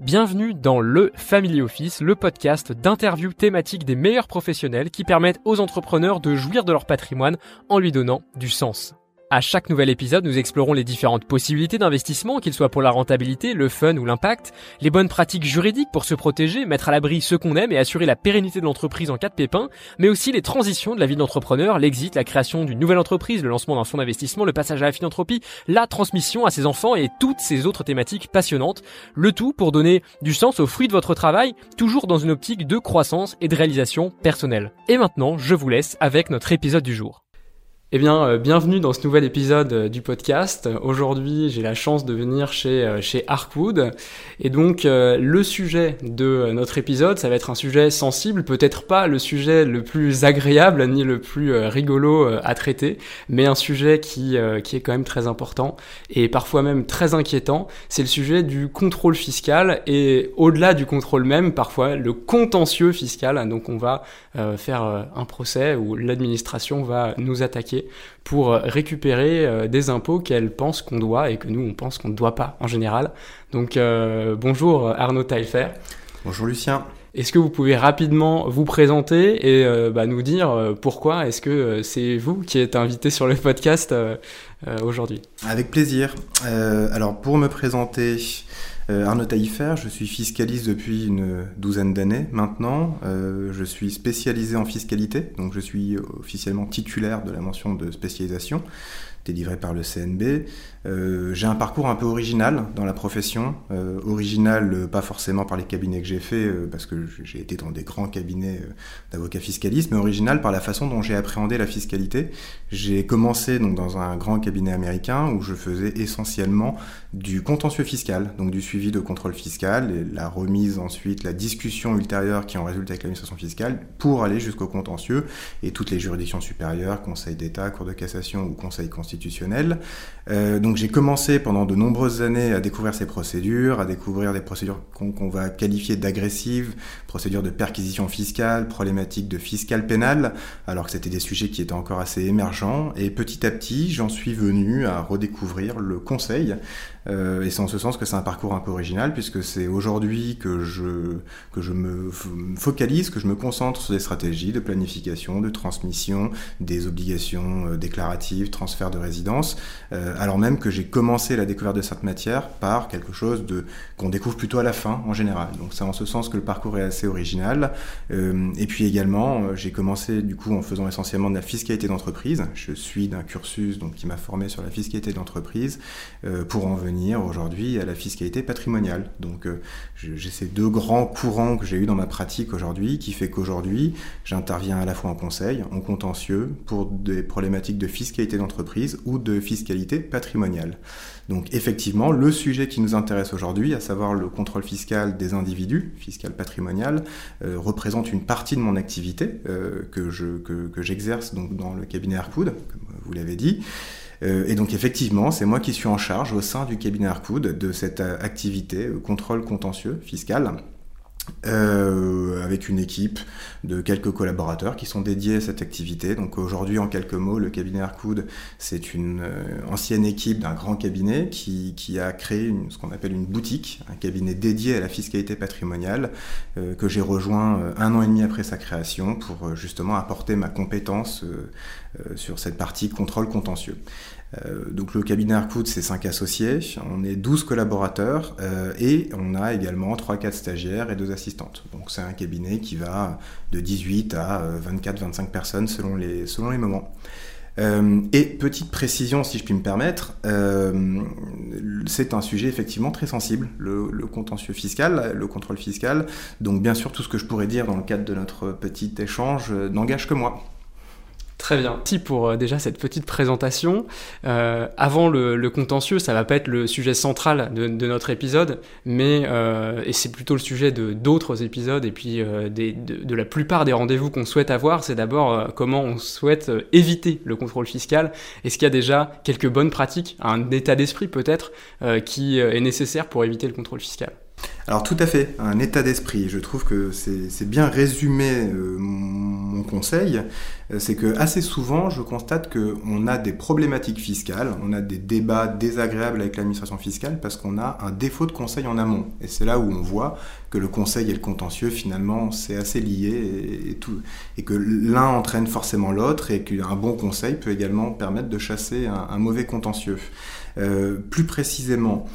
Bienvenue dans le Family Office, le podcast d'interviews thématiques des meilleurs professionnels qui permettent aux entrepreneurs de jouir de leur patrimoine en lui donnant du sens. À chaque nouvel épisode, nous explorons les différentes possibilités d'investissement, qu'ils soient pour la rentabilité, le fun ou l'impact, les bonnes pratiques juridiques pour se protéger, mettre à l'abri ceux qu'on aime et assurer la pérennité de l'entreprise en cas de pépin, mais aussi les transitions de la vie d'entrepreneur, l'exit, la création d'une nouvelle entreprise, le lancement d'un fonds d'investissement, le passage à la philanthropie, la transmission à ses enfants et toutes ces autres thématiques passionnantes. Le tout pour donner du sens aux fruits de votre travail, toujours dans une optique de croissance et de réalisation personnelle. Et maintenant, je vous laisse avec notre épisode du jour. Eh bien, euh, bienvenue dans ce nouvel épisode euh, du podcast. Aujourd'hui, j'ai la chance de venir chez, euh, chez Arkwood. Et donc, le sujet de notre épisode, ça va être un sujet sensible, peut-être pas le sujet le plus agréable ni le plus rigolo à traiter, mais un sujet qui, qui est quand même très important et parfois même très inquiétant. C'est le sujet du contrôle fiscal et au-delà du contrôle même, parfois le contentieux fiscal. Donc, on va faire un procès où l'administration va nous attaquer pour euh, récupérer euh, des impôts qu'elle pense qu'on doit et que nous on pense qu'on ne doit pas en général. Donc euh, bonjour Arnaud Taillefer. Bonjour Lucien. Est-ce que vous pouvez rapidement vous présenter et bah, nous dire pourquoi est-ce que c'est vous qui êtes invité sur le podcast aujourd'hui? Avec plaisir. alors pour me présenter, euh, Arnaud Taillefer, je suis fiscaliste depuis une douzaine d'années maintenant. Euh, je suis spécialisé en fiscalité, donc je suis officiellement titulaire de la mention de spécialisation délivrée par le CNB. Euh, j'ai un parcours un peu original dans la profession. Euh, original, euh, pas forcément par les cabinets que j'ai fait, parce que j'ai été dans des grands cabinets d'avocats fiscalistes, mais original par la façon dont j'ai appréhendé la fiscalité. J'ai commencé donc dans un grand cabinet américain où je faisais essentiellement du contentieux fiscal, donc du suivi de contrôle fiscal et la remise ensuite, la discussion ultérieure qui en résulte avec l'administration fiscale pour aller jusqu'au contentieux et toutes les juridictions supérieures, Conseil d'État, Cour de cassation ou Conseil constitutionnel. Donc j'ai commencé pendant de nombreuses années à découvrir ces procédures, à découvrir des procédures qu'on va qualifier d'agressives, procédures de perquisition fiscale, problématiques de fiscal pénal, alors que c'était des sujets qui étaient encore assez émergents. Et petit à petit, j'en suis venu à redécouvrir le conseil, euh, et c'est en ce sens que c'est un parcours un peu original, puisque c'est aujourd'hui que je, que je me focalise, que je me concentre sur des stratégies de planification, de transmission, des obligations euh, déclaratives, transfert de résidence, euh, alors même que j'ai commencé la découverte de cette matière par quelque chose de qu'on découvre plutôt à la fin en général. Donc c'est en ce sens que le parcours est assez original. et puis également, j'ai commencé du coup en faisant essentiellement de la fiscalité d'entreprise. Je suis d'un cursus donc qui m'a formé sur la fiscalité d'entreprise pour en venir aujourd'hui à la fiscalité patrimoniale. Donc euh, j'ai ces deux grands courants que j'ai eu dans ma pratique aujourd'hui qui fait qu'aujourd'hui j'interviens à la fois en conseil, en contentieux pour des problématiques de fiscalité d'entreprise ou de fiscalité patrimoniale. Donc effectivement, le sujet qui nous intéresse aujourd'hui, à savoir le contrôle fiscal des individus, fiscal patrimonial, euh, représente une partie de mon activité euh, que j'exerce que, donc dans le cabinet Arcoud, comme vous l'avez dit. Euh, et donc effectivement, c'est moi qui suis en charge au sein du cabinet Arcoud de cette euh, activité euh, contrôle contentieux fiscal. Euh, avec une équipe de quelques collaborateurs qui sont dédiés à cette activité. Donc aujourd'hui, en quelques mots, le cabinet Arcoud, c'est une ancienne équipe d'un grand cabinet qui, qui a créé ce qu'on appelle une boutique, un cabinet dédié à la fiscalité patrimoniale, que j'ai rejoint un an et demi après sa création pour justement apporter ma compétence sur cette partie contrôle contentieux. Euh, donc le cabinet Arcoud, c'est 5 associés, on est 12 collaborateurs euh, et on a également 3-4 stagiaires et 2 assistantes. Donc c'est un cabinet qui va de 18 à 24-25 euh, personnes selon les, selon les moments. et petite précision, si je puis me permettre, c'est un sujet effectivement très sensible, le, le, contentieux fiscal, le contrôle fiscal. Donc bien sûr, tout ce que je pourrais dire dans le cadre de notre petit échange n'engage que moi. Très bien. Merci pour euh, déjà cette petite présentation. Euh, avant le, contentieux, ça va pas être le sujet central de, notre épisode, mais euh, et c'est plutôt le sujet de d'autres épisodes et puis de, la plupart des rendez-vous qu'on souhaite avoir, c'est d'abord comment on souhaite éviter le contrôle fiscal. Est-ce qu'il y a déjà quelques bonnes pratiques, un état d'esprit peut-être, qui est nécessaire pour éviter le contrôle fiscal? Alors tout à fait, un état d'esprit. Je trouve que c'est bien résumé euh, mon conseil. Euh, c'est que assez souvent, je constate qu'on a des problématiques fiscales, on a des débats désagréables avec l'administration fiscale parce qu'on a un défaut de conseil en amont. Et c'est là où on voit que le conseil et le contentieux, finalement, c'est assez lié et que l'un entraîne forcément l'autre et qu'un bon conseil peut également permettre de chasser un, mauvais contentieux. Euh, plus précisément,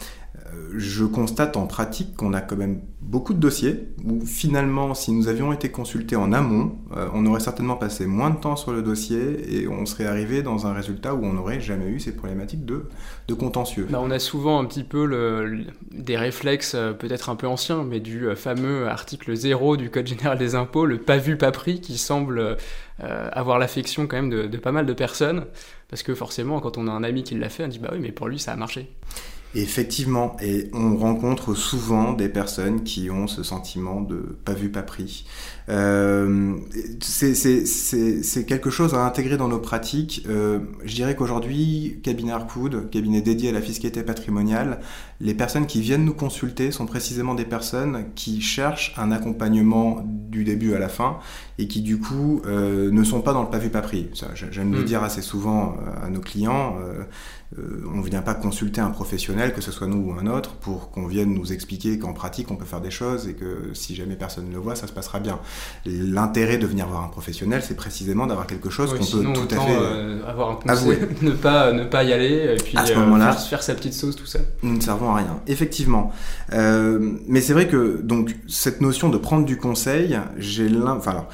je constate en pratique qu'on a quand même beaucoup de dossiers où finalement, si nous avions été consultés en amont, euh, on aurait certainement passé moins de temps sur le dossier et on serait arrivé dans un résultat où on n'aurait jamais eu ces problématiques de, de contentieux. Bah, on a souvent un petit peu des réflexes euh, peut-être un peu anciens, mais du euh, fameux article 0 du Code général des impôts, le pas vu, pas pris, qui semble avoir l'affection quand même de, de pas mal de personnes, parce que forcément, quand on a un ami qui l'a fait, on dit bah oui, mais pour lui, ça a marché. Effectivement, et on rencontre souvent des personnes qui ont ce sentiment de pas vu, pas pris. Euh, c'est quelque chose à intégrer dans nos pratiques. Euh, je dirais qu'aujourd'hui, cabinet Arcoud, cabinet dédié à la fiscalité patrimoniale, les personnes qui viennent nous consulter sont précisément des personnes qui cherchent un accompagnement du début à la fin et qui du coup euh, ne sont pas dans le pas vu, pas pris. J'aime le mm. dire assez souvent à nos clients. Euh, on ne vient pas consulter un professionnel, que ce soit nous ou un autre, pour qu'on vienne nous expliquer qu'en pratique on peut faire des choses et que si jamais personne ne le voit, ça se passera bien. L'intérêt de venir voir un professionnel, c'est précisément d'avoir quelque chose qu'on peut tout à fait euh, avoir un conseil, ne pas ne pas y aller et puis à ce euh, faire, sa petite sauce tout ça. Nous ne servons à rien, effectivement. mais c'est vrai que donc cette notion de prendre du conseil, j'ai enfin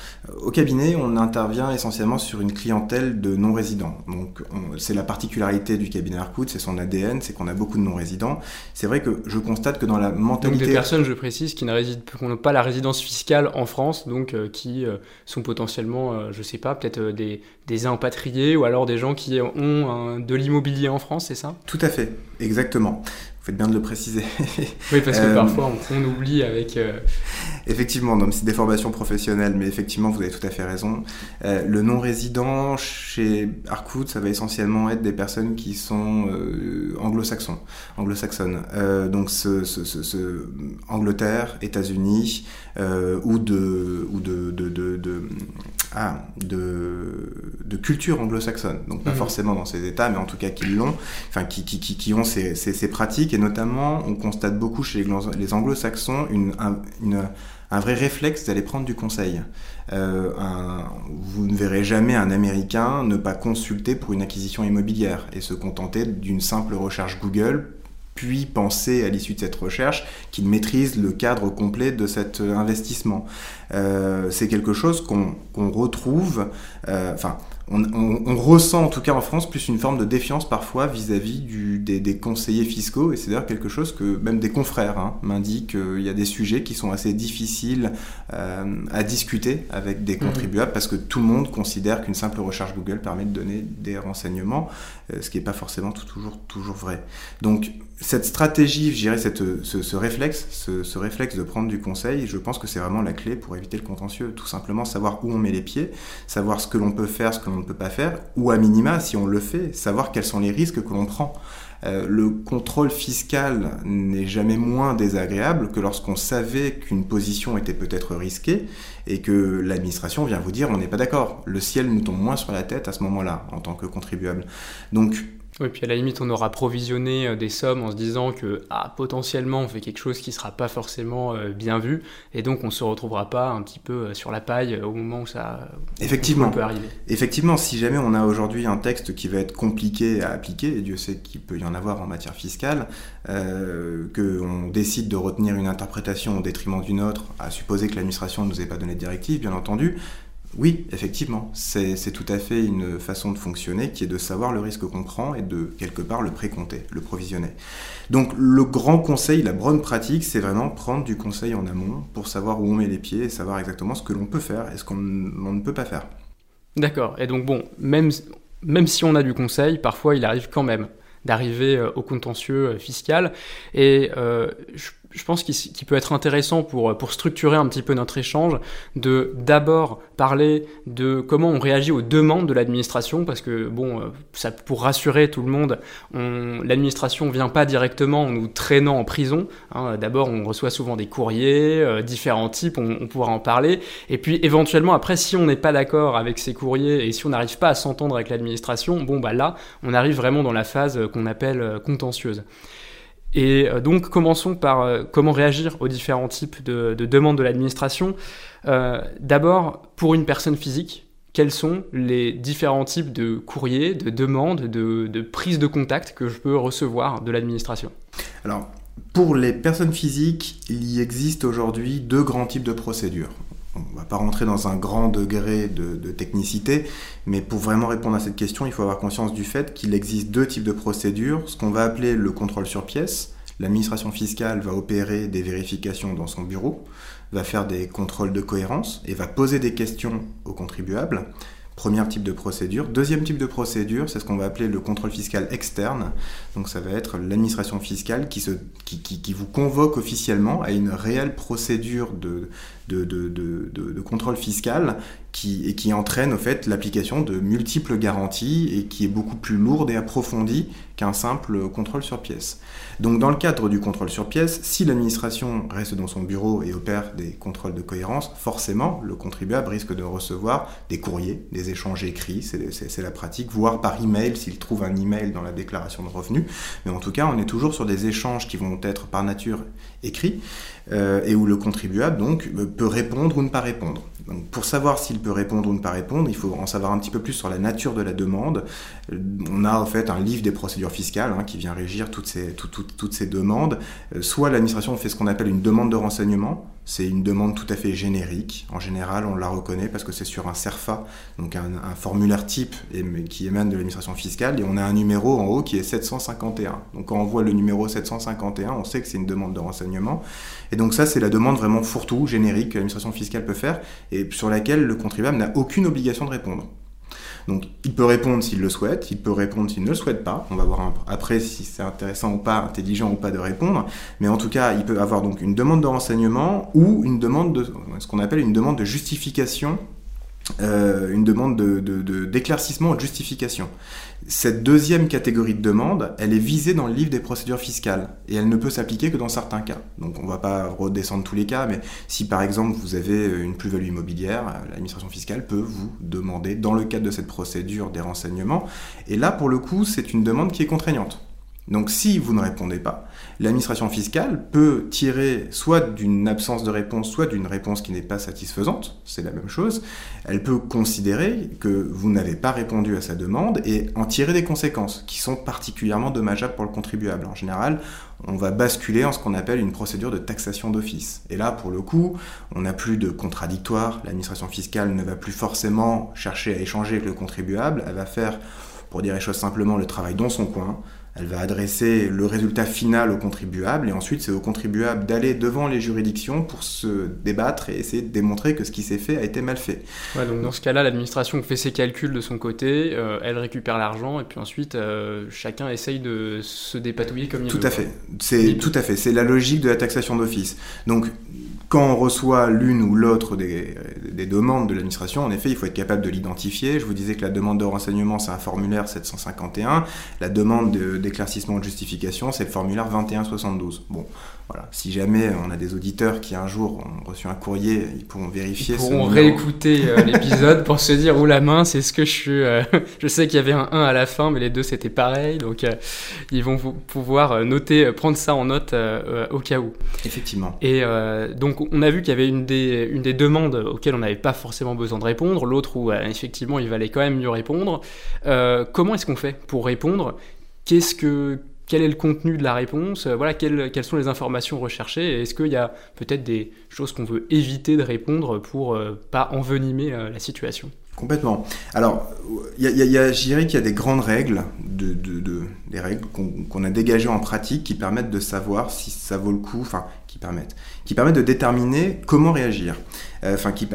au cabinet, on intervient essentiellement sur une clientèle de non résidents. Donc c'est la particularité du cabinet c'est son ADN, c'est qu'on a beaucoup de non-résidents. C'est vrai que je constate que dans la mentalité... Donc des personnes, je précise, qui n'ont pas la résidence fiscale en France, donc euh, qui euh, sont potentiellement, euh, je sais pas, peut-être des, des impatriés ou alors des gens qui ont de l'immobilier en France, c'est ça? Tout à fait, exactement. Vous faites bien de le préciser. oui, parce que parfois on, oublie avec. Effectivement, donc c'est des formations professionnelles, mais effectivement, vous avez tout à fait raison. le non-résident chez Arcoud, ça va essentiellement être des personnes qui sont anglo-saxons, anglo-saxonnes. donc, ce, ce, ce, Angleterre, États-Unis, ou de, ou de, de, de, de, ah, de de culture anglo-saxonne, donc pas mhm. forcément dans ces États, mais en tout cas qui l'ont, enfin qui, qui, qui, ont ces, ces, pratiques, et notamment on constate beaucoup chez les, anglo-saxons une, un, une, un vrai réflexe d'aller prendre du conseil. Euh, un, vous ne verrez jamais un Américain ne pas consulter pour une acquisition immobilière et se contenter d'une simple recherche Google puis penser à l'issue de cette recherche qu'il maîtrise le cadre complet de cet investissement. Euh, c'est quelque chose qu'on retrouve, euh, enfin, on, ressent en tout cas en France plus une forme de défiance parfois vis-à-vis des, conseillers fiscaux et c'est d'ailleurs quelque chose que même des confrères hein, m'indiquent qu'il y a des sujets qui sont assez difficiles euh, à discuter avec des mmh. contribuables parce que tout le monde considère qu'une simple recherche Google permet de donner des renseignements, euh, ce qui n'est pas forcément toujours, toujours vrai. Donc cette stratégie, je dirais, cette, ce, réflexe, ce, ce, réflexe de prendre du conseil, je pense que c'est vraiment la clé pour éviter le contentieux. Tout simplement savoir où on met les pieds, savoir ce que l'on peut faire, ce que l'on ne peut pas faire, ou à minima, si on le fait, savoir quels sont les risques que l'on prend. Euh, le contrôle fiscal n'est jamais moins désagréable que lorsqu'on savait qu'une position était peut-être risquée et que l'administration vient vous dire on n'est pas d'accord. Le ciel nous tombe moins sur la tête à ce moment-là en tant que contribuable. Donc oui, puis à la limite, on aura provisionné euh, des sommes en se disant que ah, potentiellement on fait quelque chose qui ne sera pas forcément euh, bien vu, et donc on ne se retrouvera pas un petit peu euh, sur la paille au moment où ça Effectivement. peut arriver. Effectivement, si jamais on a aujourd'hui un texte qui va être compliqué à appliquer, et Dieu sait qu'il peut y en avoir en matière fiscale, euh, qu'on décide de retenir une interprétation au détriment d'une autre, à supposer que l'administration ne nous ait pas donné de directive, bien entendu, oui, effectivement, c'est tout à fait une façon de fonctionner qui est de savoir le risque qu'on prend et de quelque part le précompter, le provisionner. Donc le grand conseil, la bonne pratique, c'est vraiment prendre du conseil en amont pour savoir où on met les pieds et savoir exactement ce que l'on peut faire et ce qu'on ne peut pas faire. D'accord, et donc bon, même, même si on a du conseil, parfois il arrive quand même d'arriver euh, au contentieux euh, fiscal. Et euh, pense qu'il peut être intéressant pour, pour structurer un petit peu notre échange, de d'abord parler de comment on réagit aux demandes de l'administration, parce que, bon, euh, ça, pour rassurer tout le monde, l'administration vient pas directement en nous traînant en prison. Hein. D'abord, on reçoit souvent des courriers, euh, différents types, on, on, pourra en parler. Et puis, éventuellement, après, si on n'est pas d'accord avec ces courriers et si on n'arrive pas à s'entendre avec l'administration, bon, bah là, on arrive vraiment dans la phase qu'on appelle contentieuse. Et euh, donc commençons par euh, comment réagir aux différents types de, demandes de l'administration. Euh, d'abord, pour une personne physique, quels sont les différents types de courriers, de demandes, de, de prise de contact que je peux recevoir de l'administration? Alors, pour les personnes physiques, il y existe aujourd'hui deux grands types de procédures on ne va pas rentrer dans un grand degré de, technicité, mais pour vraiment répondre à cette question, il faut avoir conscience du fait qu'il existe deux types de procédures, ce qu'on va appeler le contrôle sur pièce. L'administration fiscale va opérer des vérifications dans son bureau, va faire des contrôles de cohérence et va poser des questions aux contribuables. Premier type de procédure. Deuxième type de procédure, c'est ce qu'on va appeler le contrôle fiscal externe. Donc ça va être l'administration fiscale qui, vous convoque officiellement à une réelle procédure de, de, contrôle fiscal qui, et qui entraîne au fait l'application de multiples garanties et qui est beaucoup plus lourde et approfondie qu'un simple contrôle sur pièce. Donc dans le cadre du contrôle sur pièce, si l'administration reste dans son bureau et opère des contrôles de cohérence, forcément le contribuable risque de recevoir des courriers, des échanges écrits, c'est la pratique, voire par email s'il trouve un email dans la déclaration de revenus. Mais en tout cas, on est toujours sur des échanges qui vont être par nature écrits euh, et où le contribuable donc peut répondre ou ne pas répondre. Donc, pour savoir s'il peut répondre ou ne pas répondre, il faut en savoir un petit peu plus sur la nature de la demande. Euh, on a en fait un livre des procédures fiscales hein, qui vient régir toutes ces, toutes ces demandes. Euh, soit l'administration fait ce qu'on appelle une demande de renseignement, c'est une demande tout à fait générique. En général, on la reconnaît parce que c'est sur un CERFA, donc un, formulaire type qui émane de l'administration fiscale, et on a un numéro en haut qui est 751. Donc quand on voit le numéro 751, on sait que c'est une demande de renseignement. Et donc ça, c'est la demande vraiment fourre-tout, générique, que l'administration fiscale peut faire, et sur laquelle le contribuable n'a aucune obligation de répondre. Donc il peut répondre s'il le souhaite, il peut répondre s'il ne le souhaite pas. On va voir après si c'est intéressant ou pas, intelligent ou pas de répondre. Mais en tout cas, il peut avoir donc une demande de renseignement ou une demande de ce qu'on appelle une demande de justification euh, une demande d'éclaircissement de, ou de justification. Cette deuxième catégorie de demande, elle est visée dans le livre des procédures fiscales et elle ne peut s'appliquer que dans certains cas. Donc on ne va pas redescendre tous les cas, mais si par exemple vous avez une plus-value immobilière, l'administration fiscale peut vous demander dans le cadre de cette procédure des renseignements. Et là, pour le coup, c'est une demande qui est contraignante. Donc si vous ne répondez pas, l'administration fiscale peut tirer soit d'une absence de réponse, soit d'une réponse qui n'est pas satisfaisante, c'est la même chose. Elle peut considérer que vous n'avez pas répondu à sa demande et en tirer des conséquences qui sont particulièrement dommageables pour le contribuable. En général, on va basculer en ce qu'on appelle une procédure de taxation d'office. Et là, pour le coup, on n'a plus de contradictoire. L'administration fiscale ne va plus forcément chercher à échanger avec le contribuable. Elle va faire, pour dire les choses simplement, le travail dans son coin elle va adresser le résultat final au contribuable et ensuite c'est au contribuable d'aller devant les juridictions pour se débattre et essayer de démontrer que ce qui s'est fait a été mal fait. donc dans ce cas-là, l'administration fait ses calculs de son côté, euh, elle récupère l'argent et puis ensuite euh, chacun essaye de se dépatouiller comme il tout veut. À fait. C'est tout à fait. C'est la logique de la taxation d'office. Donc quand on reçoit l'une ou l'autre des, demandes de l'administration, en effet, il faut être capable de l'identifier. Je vous disais que la demande de renseignement, c'est un formulaire 751. La demande d'éclaircissement de, justification, c'est le formulaire 2172. Bon, voilà. Si jamais on a des auditeurs qui un jour ont reçu un courrier, ils pourront vérifier. Ils pourront réécouter euh, l'épisode pour se dire, ou la main, c'est ce que je suis. Euh, je sais qu'il y avait un 1 à la fin, mais les deux c'était pareil. Donc euh, ils vont pouvoir noter, prendre ça en note au cas où. Effectivement. Et donc on a vu qu'il y avait une des, une des demandes auxquelles on n'avait pas forcément besoin de répondre, l'autre où effectivement il valait quand même mieux répondre. comment est-ce qu'on fait pour répondre? Qu'est-ce que quel est le contenu de la réponse, euh, voilà, quelles, sont les informations recherchées, est-ce qu'il y a peut-être des choses qu'on veut éviter de répondre pour euh, pas envenimer euh, la situation? Complètement. Alors, y je qu'il y a des grandes règles, de, des règles qu'on a dégagées en pratique qui permettent de savoir si ça vaut le coup, enfin, qui permettent, qui permettent de déterminer comment réagir. Enfin, qui,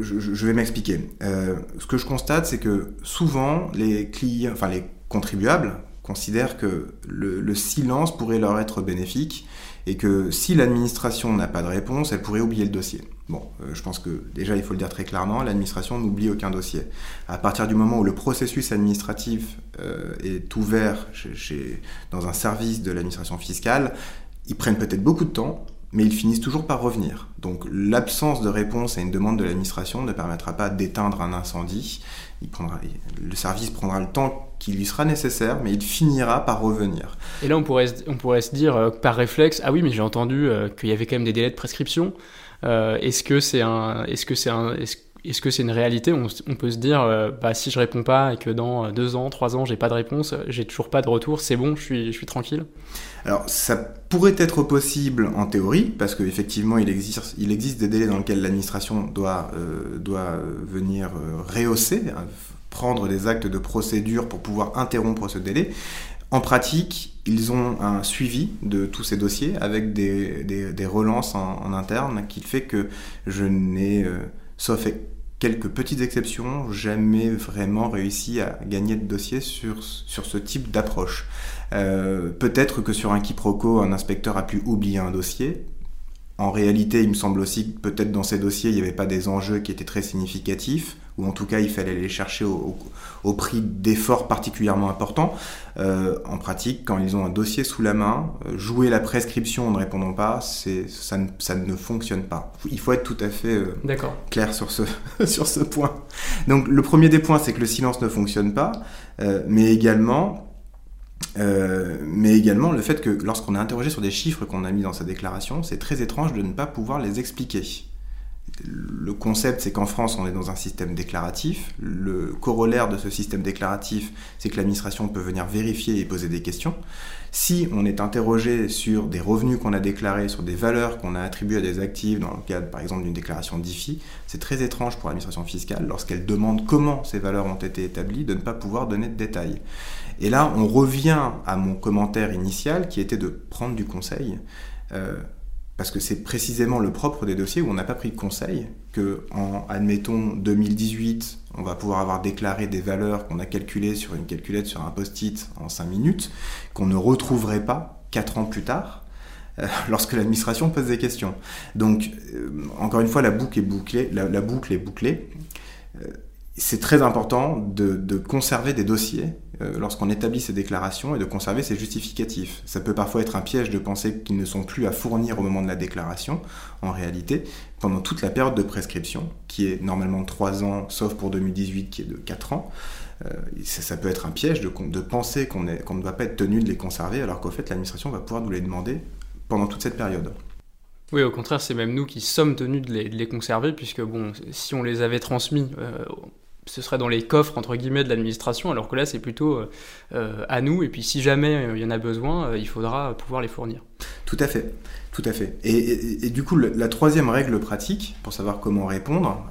je, vais m'expliquer. ce que je constate, c'est que souvent, les clients, enfin, les contribuables, considèrent que le, silence pourrait leur être bénéfique et que si l'administration n'a pas de réponse, elle pourrait oublier le dossier. Bon, euh, je pense que déjà, il faut le dire très clairement, l'administration n'oublie aucun dossier. À partir du moment où le processus administratif euh, est ouvert chez, dans un service de l'administration fiscale, ils prennent peut-être beaucoup de temps, mais ils finissent toujours par revenir. Donc l'absence de réponse à une demande de l'administration ne permettra pas d'éteindre un incendie. Il prendra, le service prendra le temps qui lui sera nécessaire, mais il finira par revenir. Et là, on pourrait, on pourrait se dire euh, par réflexe, ah oui, mais j'ai entendu euh, qu'il y avait quand même des délais de prescription. Euh, est-ce que c'est un, est-ce que c'est un, est-ce que c'est une réalité? On, peut se dire, bah, si je réponds pas et que dans deux ans, trois ans, j'ai pas de réponse, j'ai toujours pas de retour, c'est bon, je suis, je suis tranquille Alors, ça pourrait être possible en théorie, parce qu'effectivement, il existe, il existe des délais dans lesquels l'administration doit, doit venir rehausser, hein, prendre des actes de procédure pour pouvoir interrompre ce délai. En pratique, ils ont un suivi de tous ces dossiers avec des, des, relances en, interne qui fait que je n'ai, euh, sauf quelques petites exceptions, jamais vraiment réussi à gagner de dossiers sur, sur ce type d'approche. Euh, peut-être que sur un quiproquo, un inspecteur a pu oublier un dossier, en réalité, il me semble aussi que peut-être dans ces dossiers, il n'y avait pas des enjeux qui étaient très significatifs, ou en tout cas, il fallait les chercher au, prix d'efforts particulièrement importants. Euh, en pratique, quand ils ont un dossier sous la main, euh, jouer la prescription en ne répondant pas, ça ne, ça ne fonctionne pas. Il faut être tout à fait euh, clair sur ce, sur ce point. Donc le premier des points, c'est que le silence ne fonctionne pas, mais également euh, mais également le fait que lorsqu'on est interrogé sur des chiffres qu'on a mis dans sa déclaration, c'est très étrange de ne pas pouvoir les expliquer. Le concept, c'est qu'en France, on est dans un système déclaratif. Le corollaire de ce système déclaratif, c'est que l'administration peut venir vérifier et poser des questions. Si on est interrogé sur des revenus qu'on a déclarés, sur des valeurs qu'on a attribuées à des actifs, dans le cadre par exemple d'une déclaration d'IFI, c'est très étrange pour l'administration fiscale, lorsqu'elle demande comment ces valeurs ont été établies, de ne pas pouvoir donner de détails. Et là, on revient à mon commentaire initial qui était de prendre du conseil. Euh, parce que c'est précisément le propre des dossiers où on n'a pas pris de conseil, que en, admettons, 2018, on va pouvoir avoir déclaré des valeurs qu'on a calculées sur une calculette sur un post-it en 5 minutes, qu'on ne retrouverait pas 4 ans plus tard, euh, lorsque l'administration pose des questions. Donc, euh, encore une fois, la boucle est bouclée. La, boucle est bouclée c'est très important de, conserver des dossiers euh, lorsqu'on établit ces déclarations et de conserver ces justificatifs. Ça peut parfois être un piège de penser qu'ils ne sont plus à fournir au moment de la déclaration. En réalité, pendant toute la période de prescription, qui est normalement de 3 ans, sauf pour 2018 qui est de 4 ans, euh, ça, peut être un piège de, penser qu'on ne doit pas être tenu de les conserver alors qu'au fait l'administration va pouvoir nous les demander pendant toute cette période. Oui, au contraire, c'est même nous qui sommes tenus de les, conserver, puisque bon, si on les avait transmis euh, ce serait dans les coffres entre guillemets de l'administration, alors que là c'est plutôt euh, euh, à nous. Et puis si jamais euh, il y en a besoin, il faudra pouvoir les fournir. Tout à fait, tout à fait. Et, du coup, la troisième règle pratique pour savoir comment répondre,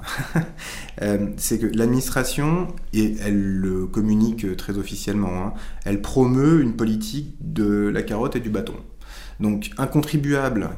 c'est que l'administration et elle le communique très officiellement. Hein, elle promeut une politique de la carotte et du bâton. Donc un contribuable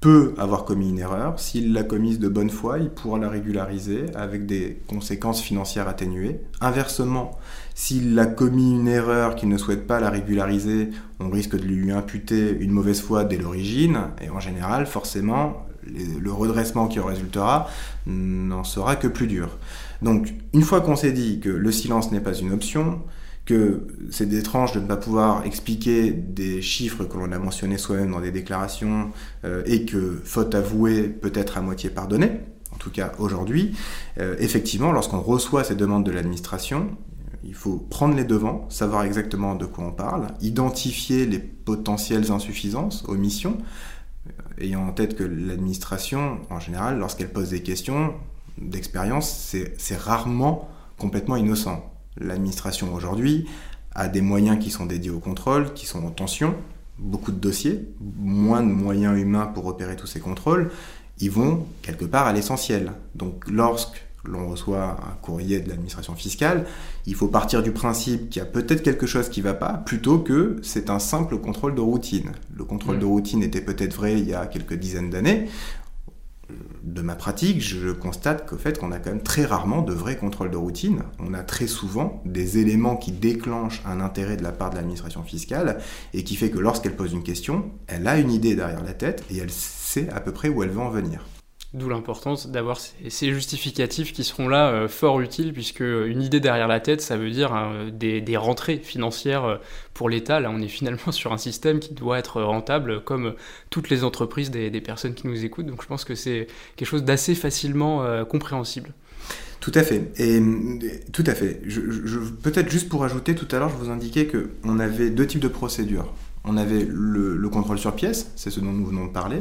peut avoir commis une erreur. S'il l'a commise de bonne foi, il pourra la régulariser avec des conséquences financières atténuées. Inversement, s'il a commis une erreur qu'il ne souhaite pas la régulariser, on risque de lui imputer une mauvaise foi dès l'origine, et en général, forcément, le redressement qui en résultera n'en sera que plus dur. Donc, une fois qu'on s'est dit que le silence n'est pas une option, que c'est étrange de ne pas pouvoir expliquer des chiffres que l'on a mentionnés soi-même dans des déclarations euh, et que faute avouée peut être à moitié pardonnée, en tout cas aujourd'hui, euh, effectivement, lorsqu'on reçoit ces demandes de l'administration, il faut prendre les devants, savoir exactement de quoi on parle, identifier les potentielles insuffisances, omissions, euh, ayant en tête que l'administration, en général, lorsqu'elle pose des questions d'expérience, c'est rarement complètement innocent. L'administration aujourd'hui a des moyens qui sont dédiés au contrôle, qui sont en tension, beaucoup de dossiers, moins de moyens humains pour opérer tous ces contrôles, ils vont quelque part à l'essentiel. Donc lorsque l'on reçoit un courrier de l'administration fiscale, il faut partir du principe qu'il y a peut-être quelque chose qui ne va pas, plutôt que c'est un simple contrôle de routine. Le contrôle de routine était peut-être vrai il y a quelques dizaines d'années de ma pratique, je constate qu'au fait qu'on a quand même très rarement de vrais contrôles de routine. On a très souvent des éléments qui déclenchent un intérêt de la part de l'administration fiscale et qui fait que lorsqu'elle pose une question, elle a une idée derrière la tête et elle sait à peu près où elle veut en venir. D'où l'importance d'avoir ces justificatifs qui seront là euh, fort utiles, puisque une idée derrière la tête, ça veut dire hein, des, rentrées financières euh, pour l'État. Là, on est finalement sur un système qui doit être rentable, comme toutes les entreprises des, personnes qui nous écoutent. Donc je pense que c'est quelque chose d'assez facilement euh, compréhensible. Tout à fait. Et tout à fait. Peut-être juste pour ajouter, tout à l'heure, je vous indiquais qu'on avait deux types de procédures on avait le, contrôle sur pièce, c'est ce dont nous venons de parler,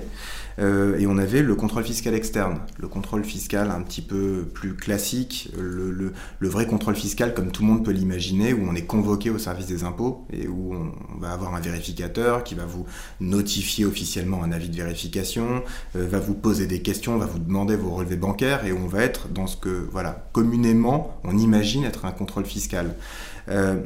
euh, et on avait le contrôle fiscal externe, le contrôle fiscal un petit peu plus classique, le, vrai contrôle fiscal comme tout le monde peut l'imaginer, où on est convoqué au service des impôts et où on, va avoir un vérificateur qui va vous notifier officiellement un avis de vérification, euh, va vous poser des questions, va vous demander vos relevés bancaires, et on va être dans ce que, voilà, communément, on imagine être un contrôle fiscal. Euh,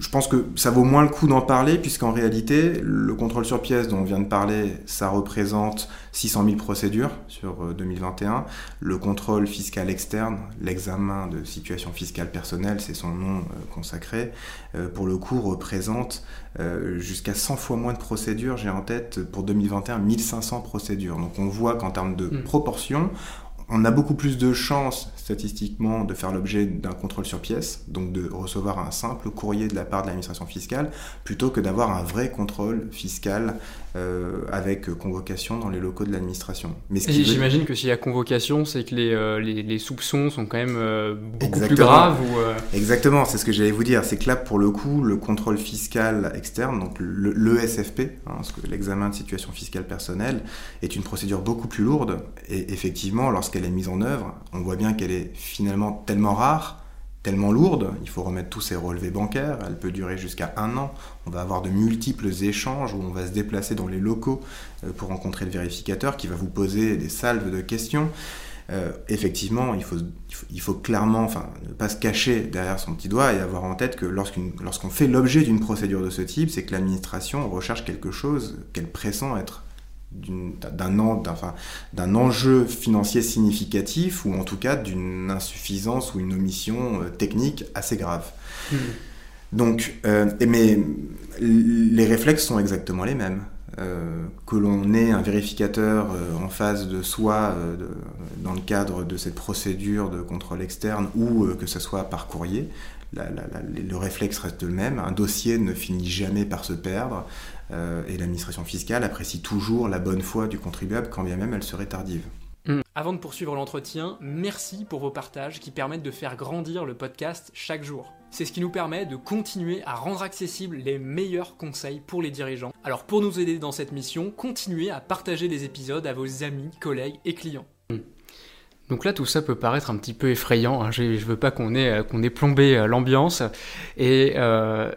je pense que ça vaut moins le coup d'en parler, puisqu'en réalité, le contrôle sur pièce dont on vient de parler, ça représente 600 000 procédures sur 2021. Euh, le contrôle fiscal externe, l'examen de situation fiscale personnelle, c'est son nom euh, consacré, euh, pour le coup représente jusqu'à 100 fois moins de procédures. J'ai en tête pour 2021 1500 procédures. Donc on voit qu'en termes de hmm. proportion, on a beaucoup plus de chances statistiquement de faire l'objet d'un contrôle sur pièce, donc de recevoir un simple courrier de la part de l'administration fiscale, plutôt que d'avoir un vrai contrôle fiscal euh, avec convocation dans les locaux de l'administration. Mais j'imagine que s'il y a convocation, c'est que les, euh, les, soupçons sont quand même euh, beaucoup plus graves. Exactement, c'est ce que j'allais vous dire. C'est que là, pour le coup, le contrôle fiscal externe, donc l'ESFP, hein, l'examen de situation fiscale personnelle, est une procédure beaucoup plus lourde. Et effectivement, lorsqu'elle est mise en œuvre, on voit bien qu'elle est finalement tellement rare tellement lourde, il faut remettre tous ses relevés bancaires, elle peut durer jusqu'à un an, on va avoir de multiples échanges où on va se déplacer dans les locaux euh, pour rencontrer le vérificateur qui va vous poser des salves de questions. Euh, effectivement, il faut, clairement ne pas se cacher derrière son petit doigt et avoir en tête que lorsqu'on fait l'objet d'une procédure de ce type, c'est que l'administration recherche quelque chose qu'elle pressent être d'un enjeu financier significatif ou en tout cas d'une insuffisance ou une omission euh, technique assez grave. Hmm. Donc, euh, mais les réflexes sont exactement les mêmes. Euh, que l'on ait un vérificateur en face de soi dans le cadre de cette procédure de contrôle externe ou que ce soit par courrier, le réflexe reste le même. Un dossier ne finit jamais par se perdre. Euh, et l'administration fiscale apprécie toujours la bonne foi du contribuable quand bien même elle serait tardive. Hmm. Avant de poursuivre l'entretien, merci pour vos partages qui permettent de faire grandir le podcast chaque jour. C'est ce qui nous permet de continuer à rendre accessibles les meilleurs conseils pour les dirigeants. Alors pour nous aider dans cette mission, continuez à partager les épisodes à vos amis, collègues et clients. Hmm. Donc là, tout ça peut paraître un petit peu effrayant. Hein. Je ne veux pas qu'on ait, qu'on ait plombé euh, l'ambiance. Et euh,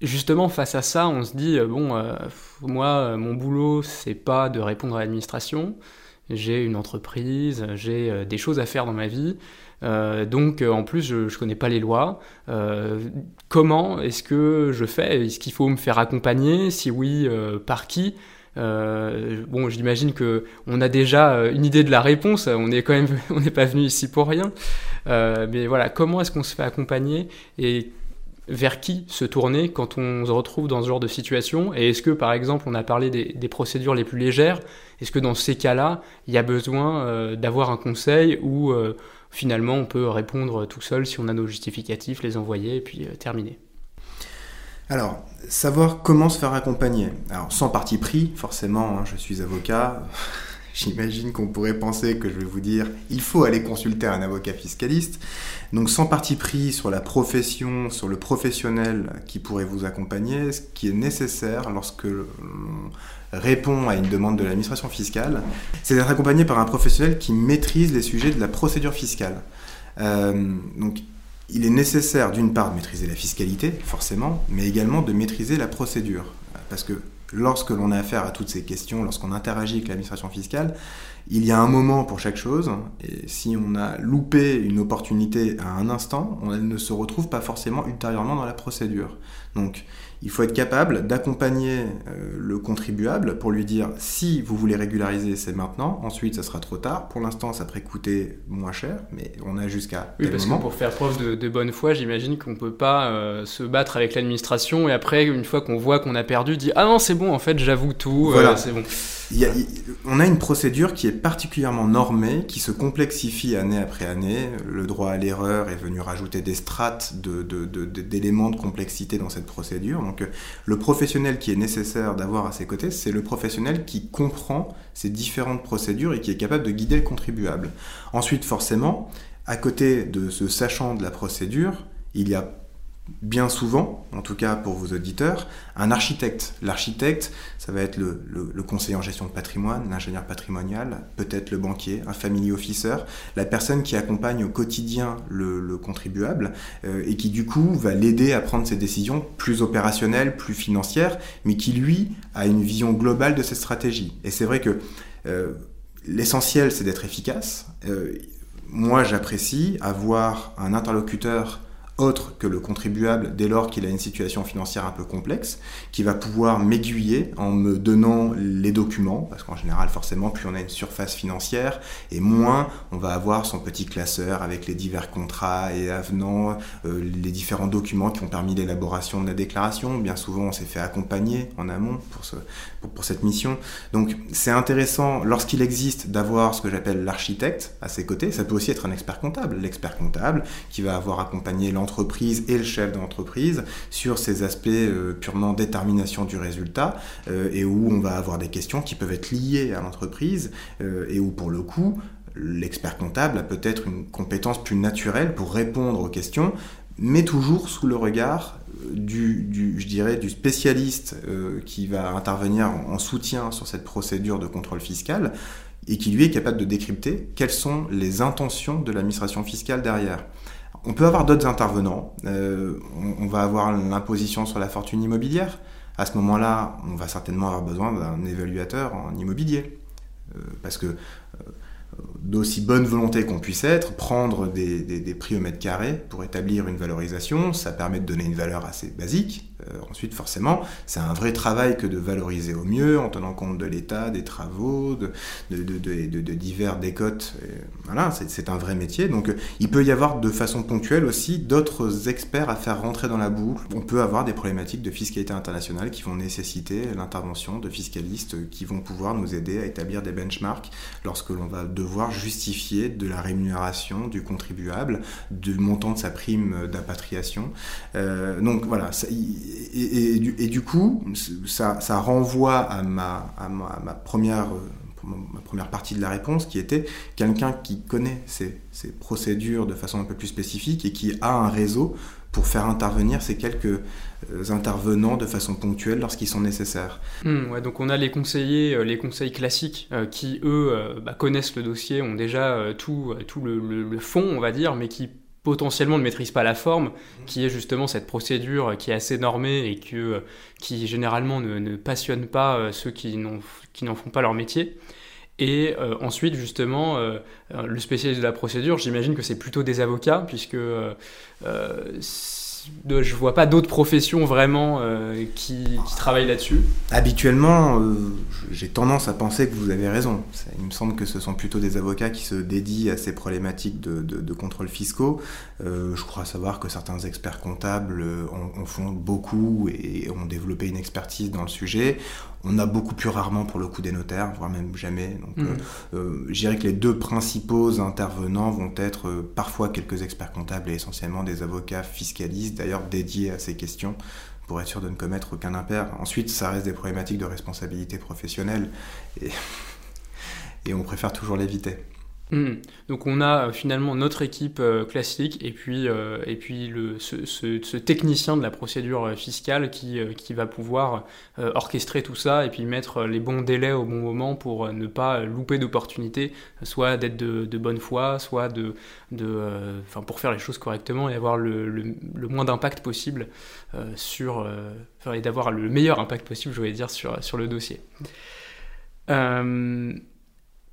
justement, face à ça, on se dit euh, bon, euh, moi, euh, mon boulot, c'est pas de répondre à l'administration. J'ai une entreprise, j'ai des choses à faire dans ma vie. donc, en plus, je, ne connais pas les lois. comment est-ce que je fais? Est-ce qu'il faut me faire accompagner? Si oui, par qui? Bon, j'imagine que on a déjà une idée de la réponse. On est quand même, on n'est pas venu ici pour rien. mais voilà, comment est-ce qu'on se fait accompagner vers qui se tourner quand on se retrouve dans ce genre de situation Et est-ce que, par exemple, on a parlé des, procédures les plus légères, est-ce que dans ces cas-là, il y a besoin euh, d'avoir un conseil ou euh, finalement on peut répondre tout seul si on a nos justificatifs, les envoyer et puis euh, terminer? Alors, savoir comment se faire accompagner. Alors, sans parti pris, forcément, hein, je suis avocat, J'imagine qu'on pourrait penser que je vais vous dire il faut aller consulter un avocat fiscaliste. Donc sans parti pris sur la profession, sur le professionnel qui pourrait vous accompagner, ce qui est nécessaire lorsque l'on répond à une demande de l'administration fiscale, c'est d'être accompagné par un professionnel qui maîtrise les sujets de la procédure fiscale. Euh, donc il est nécessaire d'une part de maîtriser la fiscalité, forcément, mais également de maîtriser la procédure. Parce que lorsque l'on a affaire à toutes ces questions, lorsqu'on interagit avec l'administration fiscale, il y a un moment pour chaque chose, et si on a loupé une opportunité à un instant, on ne se retrouve pas forcément ultérieurement dans la procédure. Donc, il faut être capable d'accompagner le contribuable pour lui dire si vous voulez régulariser, c'est maintenant. Ensuite, ça sera trop tard. Pour l'instant, ça pourrait coûter moins cher, mais on a jusqu'à oui, parce Que pour faire preuve de, bonne foi, j'imagine qu'on peut pas se battre avec l'administration et après, une fois qu'on voit qu'on a perdu, dit ah non c'est bon en fait j'avoue tout, voilà. c'est bon on a une procédure qui est particulièrement normée, qui se complexifie année après année. Le droit à l'erreur est venu rajouter des strates d'éléments de, complexité dans cette procédure. Donc le professionnel qui est nécessaire d'avoir à ses côtés, c'est le professionnel qui comprend ces différentes procédures et qui est capable de guider le contribuable. Ensuite, forcément, à côté de ce sachant de la procédure, il y a bien souvent, en tout cas pour vos auditeurs, un architecte. L'architecte, ça va être le, conseiller en gestion de patrimoine, l'ingénieur patrimonial, peut-être le banquier, un family officer, la personne qui accompagne au quotidien le, contribuable euh, et qui du coup va l'aider à prendre ses décisions plus opérationnelles, plus financières, mais qui lui a une vision globale de ses stratégies. Et c'est vrai que euh, l'essentiel, c'est d'être efficace. Euh, moi, j'apprécie avoir un interlocuteur autre que le contribuable dès lors qu'il a une situation financière un peu complexe, qui va pouvoir m'aiguiller en me donnant les documents, parce qu'en général forcément plus on a une surface financière et moins on va avoir son petit classeur avec les divers contrats et avenants, euh, les différents documents qui ont permis l'élaboration de la déclaration. Bien souvent on s'est fait accompagner en amont pour, ce, pour, pour cette mission. Donc c'est intéressant lorsqu'il existe d'avoir ce que j'appelle l'architecte à ses côtés. Ça peut aussi être un expert comptable, l'expert comptable qui va avoir accompagné l'entreprise entreprise et le chef d'entreprise sur ces aspects euh, purement détermination du résultat euh, et où on va avoir des questions qui peuvent être liées à l'entreprise euh, et où pour le coup l'expert comptable a peut-être une compétence plus naturelle pour répondre aux questions mais toujours sous le regard du, je dirais, du spécialiste qui va intervenir en soutien sur cette procédure de contrôle fiscal et qui lui est capable de décrypter quelles sont les intentions de l'administration fiscale derrière. On peut avoir d'autres intervenants. Euh, on, va avoir l'imposition sur la fortune immobilière. À ce moment-là, on va certainement avoir besoin d'un évaluateur en immobilier. Euh, parce que, euh, d'aussi bonne volonté qu'on puisse être, prendre des, des, prix au mètre carré pour établir une valorisation, ça permet de donner une valeur assez basique, euh, ensuite, forcément, c'est un vrai travail que de valoriser au mieux en tenant compte de l'état, des travaux, de, divers décotes. voilà, c'est un vrai métier. Donc, il peut y avoir de façon ponctuelle aussi d'autres experts à faire rentrer dans la boucle. On peut avoir des problématiques de fiscalité internationale qui vont nécessiter l'intervention de fiscalistes qui vont pouvoir nous aider à établir des benchmarks lorsque l'on va devoir justifier de la rémunération du contribuable, du montant de sa prime d'impatriation. Euh, donc voilà, et, du, coup, ça, renvoie à ma, première, ma première partie de la réponse, qui était quelqu'un qui connaît ces, procédures de façon un peu plus spécifique et qui a un réseau pour faire intervenir ces quelques euh, intervenants de façon ponctuelle lorsqu'ils sont nécessaires. Hmm, donc on a les conseillers, euh, les conseils classiques euh, qui eux bah, connaissent le dossier, ont déjà tout, le, fond, on va dire, mais qui potentiellement ne maîtrise pas la forme, qui est justement cette procédure qui est assez normée et que, qui généralement ne, passionne pas euh, ceux qui n'en font pas leur métier. Et euh, ensuite, justement, euh, le spécialiste de la procédure, j'imagine que c'est plutôt des avocats, puisque je vois pas d'autres professions vraiment euh, qui, travaillent là-dessus. Habituellement, euh, j'ai tendance à penser que vous avez raison. Il me semble que ce sont plutôt des avocats qui se dédient à ces problématiques de, de, contrôle fiscaux. Euh, je crois savoir que certains experts comptables en, font beaucoup et ont développé une expertise dans le sujet. On a beaucoup plus rarement pour le coup des notaires, voire même jamais. Donc, mmh. je dirais que les deux principaux intervenants vont être parfois quelques experts comptables et essentiellement des avocats fiscalistes d'ailleurs dédié à ces questions pour être sûr de ne commettre aucun impair. Ensuite, ça reste des problématiques de responsabilité professionnelle et, et on préfère toujours l'éviter. Hmm. Donc on a euh, finalement notre équipe euh, classique et puis, euh, et puis le, ce, technicien de la procédure fiscale qui, qui va pouvoir orchestrer tout ça et puis mettre les bons délais au bon moment pour ne pas louper d'opportunités, soit d'être de, bonne foi, soit de, de, pour faire les choses correctement et avoir le, le, moins d'impact possible sur, et d'avoir le meilleur impact possible, je voulais dire, sur, sur le dossier.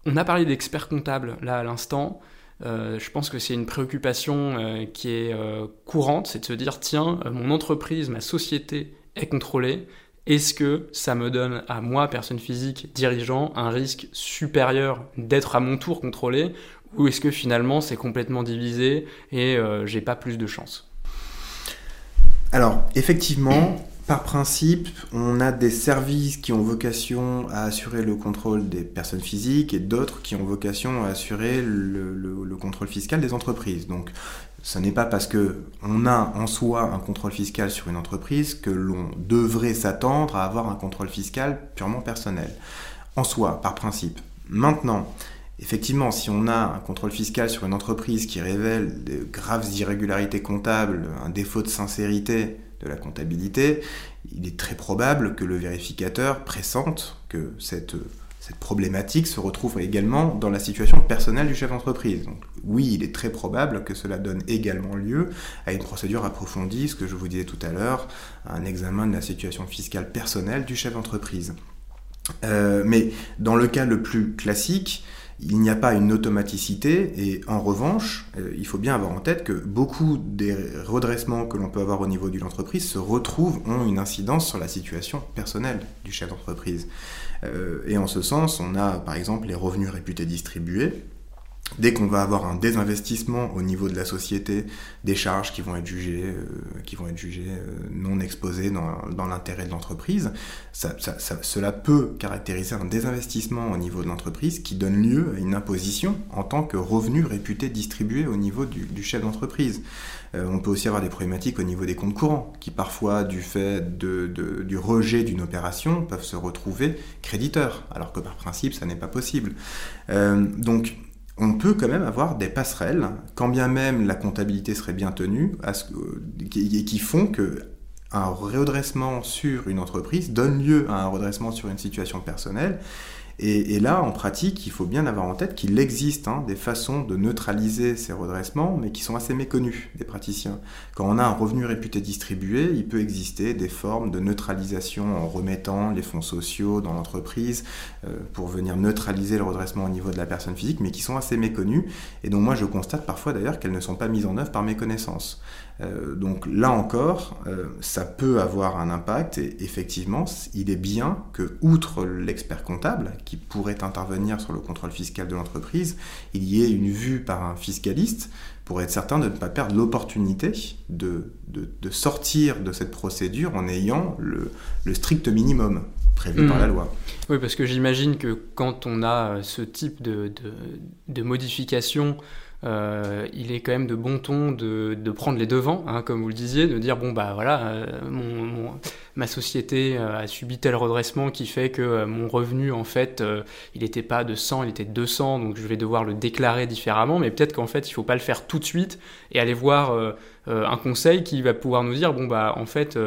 On a parlé d'experts comptables là à l'instant. Euh, je pense que c'est une préoccupation euh, qui est euh, courante, c'est de se dire tiens, mon entreprise, ma société est contrôlé, est-ce que ça me donne à moi, personne physique, dirigeant, un risque supérieur d'être à mon tour contrôlé? Ou est-ce que finalement c'est complètement divisé et j'ai pas plus de chance? Alors, effectivement, par principe, on a des services qui ont vocation à assurer le contrôle des personnes physiques et d'autres qui ont vocation à assurer le, le contrôle fiscal des entreprises. Donc, ce n'est pas parce que on a en soi un contrôle fiscal sur une entreprise que l'on devrait s'attendre à avoir un contrôle fiscal purement personnel. En soi, par principe. Maintenant, Effectivement, si on a un contrôle fiscal sur une entreprise qui révèle de graves irrégularités comptables, un défaut de sincérité de la comptabilité, il est très probable que le vérificateur pressente que cette, cette problématique se retrouve également dans la situation personnelle du chef d'entreprise. Donc oui, il est très probable que cela donne également lieu à une procédure approfondie, ce que je vous disais tout à l'heure, un examen de la situation fiscale personnelle du chef d'entreprise. Euh, mais dans le cas le plus classique, il n'y a pas une automaticité et en revanche, euh, il faut bien avoir en tête que beaucoup des redressements que l'on peut avoir au niveau d'une entreprise se retrouvent, ont une incidence sur la situation personnelle du chef d'entreprise. Euh, et en ce sens, on a par exemple les revenus réputés distribués, Dès qu'on va avoir un désinvestissement au niveau de la société, des charges qui vont être jugées, euh, qui vont être jugées euh, non exposées dans, dans l'intérêt de l'entreprise, ça, ça, ça, cela peut caractériser un désinvestissement au niveau de l'entreprise qui donne lieu à une imposition en tant que revenu réputé distribué au niveau du, du chef d'entreprise. Euh, on peut aussi avoir des problématiques au niveau des comptes courants, qui parfois, du fait de, de, du rejet d'une opération, peuvent se retrouver créditeurs, alors que par principe, ça n'est pas possible. Euh, donc, on peut quand même avoir des passerelles, quand bien même la comptabilité serait bien tenue, ce, qui, qui font que un redressement sur une entreprise donne lieu à un redressement sur une situation personnelle et, là, en pratique, il faut bien avoir en tête qu'il existe hein, des façons de neutraliser ces redressements, mais qui sont assez méconnues des praticiens. Quand on a un revenu réputé distribué, il peut exister des formes de neutralisation en remettant les fonds sociaux dans l'entreprise euh, pour venir neutraliser le redressement au niveau de la personne physique, mais qui sont assez méconnues. Et donc moi, je constate parfois d'ailleurs qu'elles ne sont pas mises en œuvre par mes connaissances. Euh, donc là encore, euh, ça peut avoir un impact et effectivement, il est bien que, outre l'expert comptable qui pourrait intervenir sur le contrôle fiscal de l'entreprise, il y ait une vue par un fiscaliste pour être certain de ne pas perdre l'opportunité de, de, sortir de cette procédure en ayant le, le strict minimum prévu par la mmh. loi. Oui, parce que j'imagine que quand on a ce type de, de modification, euh, il est quand même de bon ton de, prendre les devants, hein, comme vous le disiez, de dire bon bah voilà, euh, ma société euh, a subi tel redressement qui fait que mon revenu en fait il n'était pas de 100, il était de 200, donc je vais devoir le déclarer différemment, mais peut-être qu'en fait il faut pas le faire tout de suite et aller voir un conseil qui va pouvoir nous dire bon bah en fait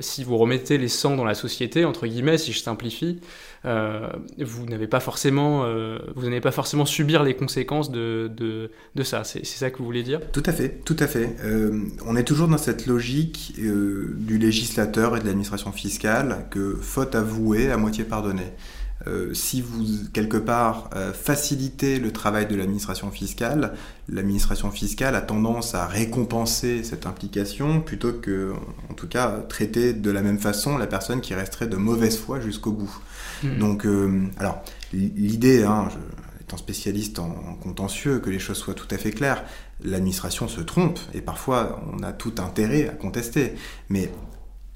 si vous remettez les 100 dans la société entre guillemets si je simplifie vous n'avez pas forcément, euh, vous n'allez pas forcément subir les conséquences de, de, de ça. C'est ça que vous voulez dire? Tout à fait, tout à fait. Euh, on est toujours dans cette logique du législateur et de l'administration fiscale que faute avouée à moitié pardonnée. Euh, si vous, quelque part, euh, facilitez le travail de l'administration fiscale, l'administration fiscale a tendance à récompenser cette implication plutôt que, en tout cas, traiter de la même façon la personne qui resterait de mauvaise foi jusqu'au bout. Hmm. Donc, euh, alors, l'idée, hein, étant spécialiste en, contentieux, que les choses soient tout à fait claires, l'administration se trompe et parfois on a tout intérêt à contester. Mais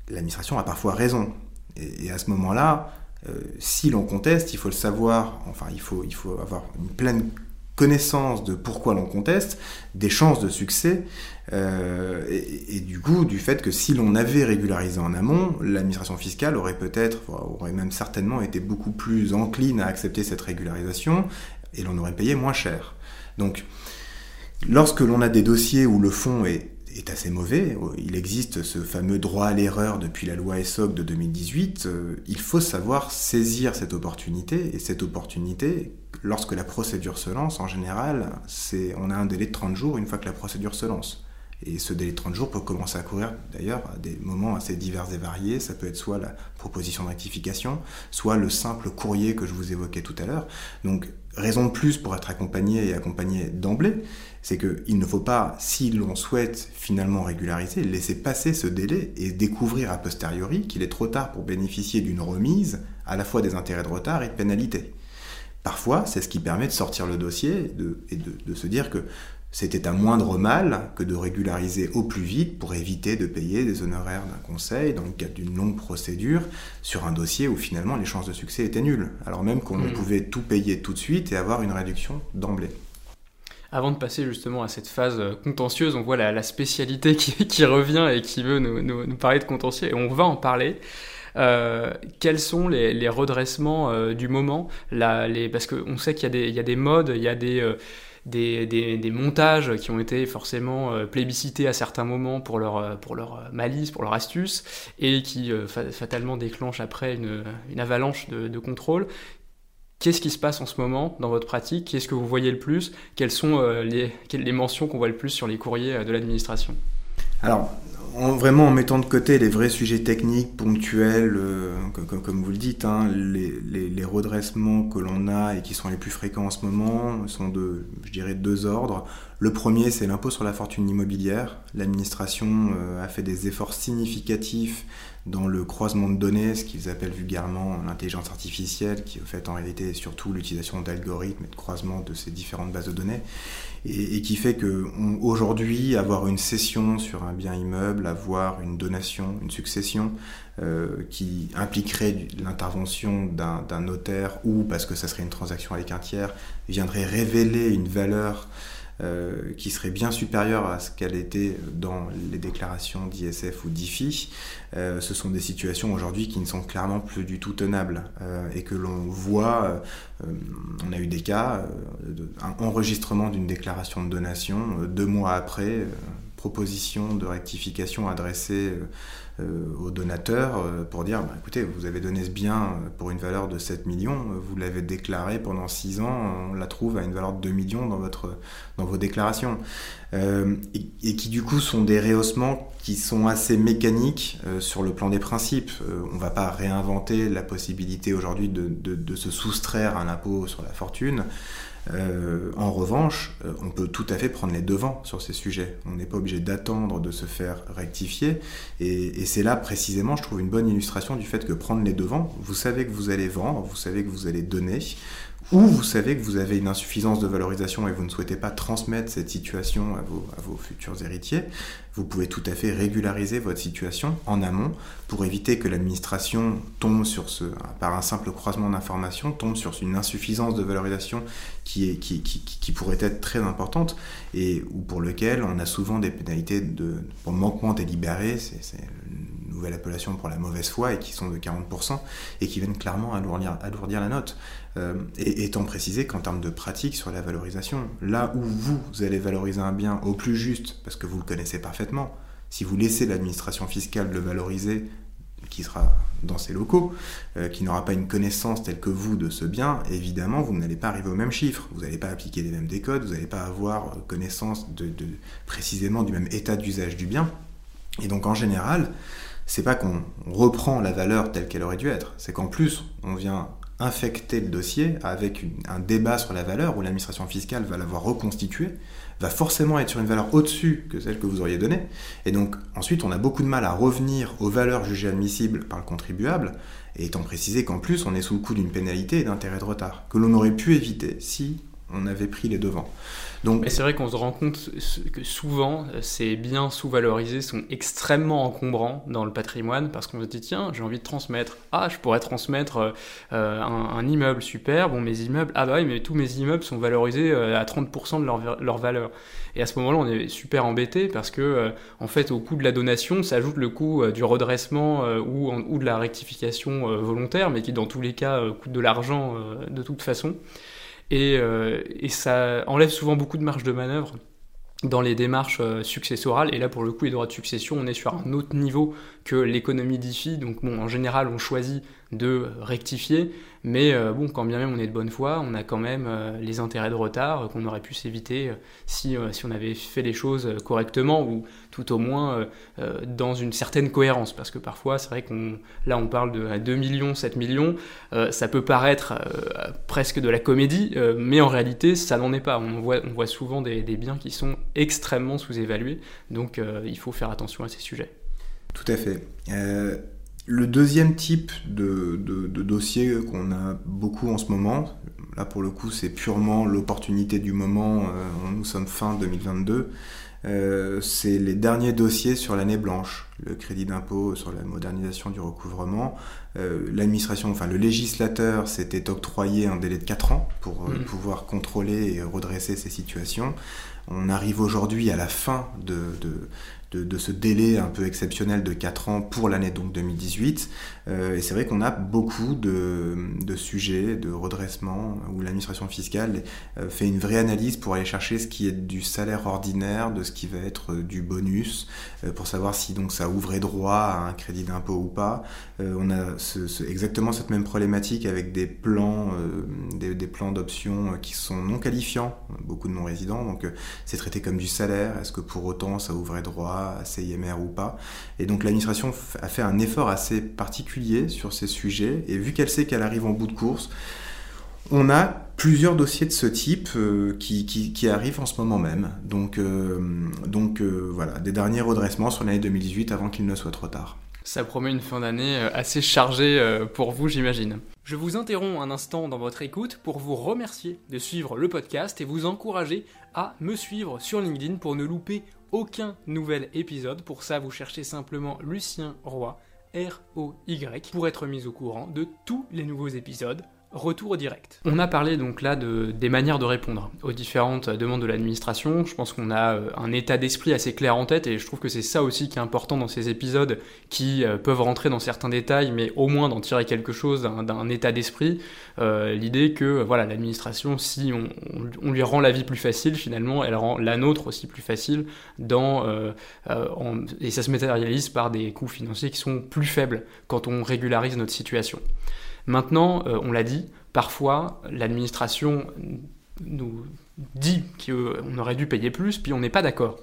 l'administration a parfois raison. et à ce moment-là, euh, si l'on conteste, il faut le savoir, enfin il faut, il faut avoir une pleine connaissance de pourquoi l'on conteste, des chances de succès, euh, et, du coup du fait que si l'on avait régularisé en amont, l'administration fiscale aurait peut-être, aurait même certainement été beaucoup plus encline à accepter cette régularisation, et l'on aurait payé moins cher. Donc, lorsque l'on a des dossiers où le fond est est assez mauvais. Il existe ce fameux droit à l'erreur depuis la loi ESSOC de 2018. Euh, il faut savoir saisir cette opportunité. Et cette opportunité, lorsque la procédure se lance, en général, c'est, on a un délai de 30 jours une fois que la procédure se lance. Et ce délai de 30 jours peut commencer à courir d'ailleurs à des moments assez divers et variés. Ça peut être soit la proposition de rectification, soit le simple courrier que je vous évoquais tout à l'heure. Donc raison de plus pour être accompagné et accompagné d'emblée, c'est qu'il ne faut pas, si l'on souhaite finalement régulariser, laisser passer ce délai et découvrir a posteriori qu'il est trop tard pour bénéficier d'une remise à la fois des intérêts de retard et de pénalité. Parfois, c'est ce qui permet de sortir le dossier et de se dire que c'était un moindre mal que de régulariser au plus vite pour éviter de payer des honoraires d'un conseil dans le cadre d'une longue procédure sur un dossier où finalement les chances de succès étaient nulles, alors même qu'on mmh. pouvait tout payer tout de suite et avoir une réduction d'emblée. Avant de passer justement à cette phase euh, contentieuse, on voit la, spécialité qui, revient et qui veut nous, parler de contentieux, et on va en parler. Euh, quels sont les, redressements euh, du moment? Parce qu'on sait qu'il y, a des modes, il y a des montages qui ont été forcément plébiscités à certains moments pour leur, malice, pour leur astuce, et qui fatalement déclenchent après une, avalanche de, contrôle. Qu'est-ce qui se passe en ce moment dans votre pratique Qu'est-ce que vous voyez le plus Quelles sont les, les mentions qu'on voit le plus sur les courriers de l'administration? Alors, vraiment en mettant de côté les vrais sujets techniques, ponctuels, euh, comme, vous le dites, hein, les, redressements que l'on a et qui sont les plus fréquents en ce moment sont de, je dirais, deux ordres. Le premier, c'est l'impôt sur la fortune immobilière. L'administration euh, a fait des efforts significatifs dans le croisement de données, ce qu'ils appellent vulgairement l'intelligence artificielle, qui au fait en réalité est surtout l'utilisation d'algorithmes et de croisement de ces différentes bases de données, et, qui fait que aujourd'hui, avoir une cession sur un bien immeuble, avoir une donation, une succession, euh, qui impliquerait l'intervention d'un notaire ou parce que ça serait une transaction avec un tiers, viendrait révéler une valeur euh, qui serait bien supérieure à ce qu'elle était dans les déclarations d'ISF ou d'IFI, euh, ce sont des situations aujourd'hui qui ne sont clairement plus du tout tenables euh, et que l'on voit, on a eu des cas, un enregistrement d'une déclaration de donation deux mois après, proposition de rectification adressée aux donateurs euh, pour dire bah, écoutez, vous avez donné ce bien euh, pour une valeur de 7 millions, vous l'avez déclaré pendant 6 ans, on la trouve à une valeur de 2 millions dans, votre, dans vos déclarations. et, qui du coup sont des rehaussements qui sont assez mécaniques sur le plan des principes. on ne va pas réinventer la possibilité aujourd'hui de, de, de, se soustraire à un impôt sur la fortune. Euh, en revanche, euh, on peut tout à fait prendre les devants sur ces sujets. On n'est pas obligé d'attendre de se faire rectifier. Et, c'est là précisément, je trouve, une bonne illustration du fait que prendre les devants, vous savez que vous allez vendre, vous savez que vous allez donner, ou vous savez que vous avez une insuffisance de valorisation et vous ne souhaitez pas transmettre cette situation à vos, futurs héritiers, vous pouvez tout à fait régulariser votre situation en amont pour éviter que l'administration tombe sur ce, par un simple croisement d'informations, tombe sur une insuffisance de valorisation qui, est, qui, pourrait être très importante et ou pour lequel on a souvent des pénalités de, pour manquement délibéré, c'est une nouvelle appellation pour la mauvaise foi et qui sont de 40% et qui viennent clairement alourdir, alourdir la note. Euh, et étant précisé qu'en termes de pratique sur la valorisation, là où vous, allez valoriser un bien au plus juste parce que vous le connaissez parfaitement, si vous laissez l'administration fiscale le valoriser, qui sera dans ses locaux, euh, qui n'aura pas une connaissance telle que vous de ce bien, évidemment, vous n'allez pas arriver au même chiffre. Vous n'allez pas appliquer les mêmes décodes, vous n'allez pas avoir connaissance de, précisément du même état d'usage du bien. Et donc, en général, c'est pas qu'on reprend la valeur telle qu'elle aurait dû être, c'est qu'en plus, on vient infecter le dossier avec un débat sur la valeur où l'administration fiscale va l'avoir reconstitué, va forcément être sur une valeur au-dessus que celle que vous auriez donnée. Et donc ensuite, on a beaucoup de mal à revenir aux valeurs jugées admissibles par le contribuable, étant précisé qu'en plus, on est sous le coup d'une pénalité et d'intérêt de retard, que l'on aurait pu éviter si on avait pris les devants. Donc, c'est vrai qu'on se rend compte que souvent, ces biens sous-valorisés sont extrêmement encombrants dans le patrimoine parce qu'on se dit tiens, j'ai envie de transmettre. Ah, je pourrais transmettre euh, un, immeuble, super. Bon, mes immeubles, ah bah oui, mais tous mes immeubles sont valorisés euh, à 30% de leur, leur, valeur. Et à ce moment-là, on est super embêté parce que, euh, en fait, au coût de la donation s'ajoute le coût du redressement ou, ou, de la rectification volontaire, mais qui dans tous les cas coûte de l'argent de toute façon. Euh, et, ça enlève souvent beaucoup de marge de manœuvre dans les démarches euh, successorales. Et là, pour le coup, les droits de succession, on est sur un autre niveau que l'économie d'IFI. Donc, bon, en général, on choisit de rectifier. Mais euh, bon, quand bien même on est de bonne foi, on a quand même euh, les intérêts de retard qu'on aurait pu s'éviter si, si, on avait fait les choses correctement ou tout au moins dans une certaine cohérence. Parce que parfois, c'est vrai qu'on là on parle de 2 millions, 7 millions, ça peut paraître presque de la comédie, mais en réalité ça n'en est pas. On voit, on voit souvent des, des biens qui sont extrêmement sous-évalués, donc il faut faire attention à ces sujets. Tout à fait. Euh, le deuxième type de, dossier qu'on a beaucoup en ce moment, là pour le coup c'est purement l'opportunité du moment, euh, nous sommes fin 2022, euh, c'est les derniers dossiers sur l'année blanche, le crédit d'impôt sur la modernisation du recouvrement. L'administration, enfin le législateur s'était octroyé un délai de 4 ans pour mmh. pouvoir contrôler et redresser ces situations. On arrive aujourd'hui à la fin de, de, ce délai un peu exceptionnel de 4 ans pour l'année donc 2018. Euh, et c'est vrai qu'on a beaucoup de, sujets de redressement où l'administration fiscale euh, fait une vraie analyse pour aller chercher ce qui est du salaire ordinaire, de ce qui va être euh, du bonus, pour savoir si donc ça ouvrait droit à un crédit d'impôt ou pas. on a exactement cette même problématique avec des plans, des, des, plans d'options qui sont non qualifiants, beaucoup de non-résidents, donc c'est traité comme du salaire. Est-ce que pour autant ça ouvrait droit à CIMR ou pas? Et donc l'administration a fait un effort assez particulier sur ces sujets, et vu qu'elle sait qu'elle arrive en bout de course, on a plusieurs dossiers de ce type euh, qui, qui, arrivent en ce moment même. Donc, euh, donc euh, voilà, des derniers redressements sur l'année 2018 avant qu'il ne soit trop tard. Ça promet une fin d'année assez chargée pour vous, j'imagine. Je vous interromps un instant dans votre écoute pour vous remercier de suivre le podcast et vous encourager à me suivre sur LinkedIn pour ne louper aucun nouvel épisode. Pour ça, vous cherchez simplement Lucien Roy, R-O-Y, pour être mis au courant de tous les nouveaux épisodes retour direct. On a parlé donc là de, des manières de répondre aux différentes demandes de l'administration. Je pense qu'on a euh, un état d'esprit assez clair en tête et je trouve que c'est ça aussi qui est important dans ces épisodes qui euh, peuvent rentrer dans certains détails mais au moins d'en tirer quelque chose d'un état d'esprit. Euh, l'idée que voilà l'administration, si on, lui rend la vie plus facile, finalement elle rend la nôtre aussi plus facile dans, et ça se matérialise par des coûts financiers qui sont plus faibles quand on régularise notre situation. Maintenant, euh, on l'a dit, parfois l'administration nous dit qu'on aurait dû payer plus, puis on n'est pas d'accord.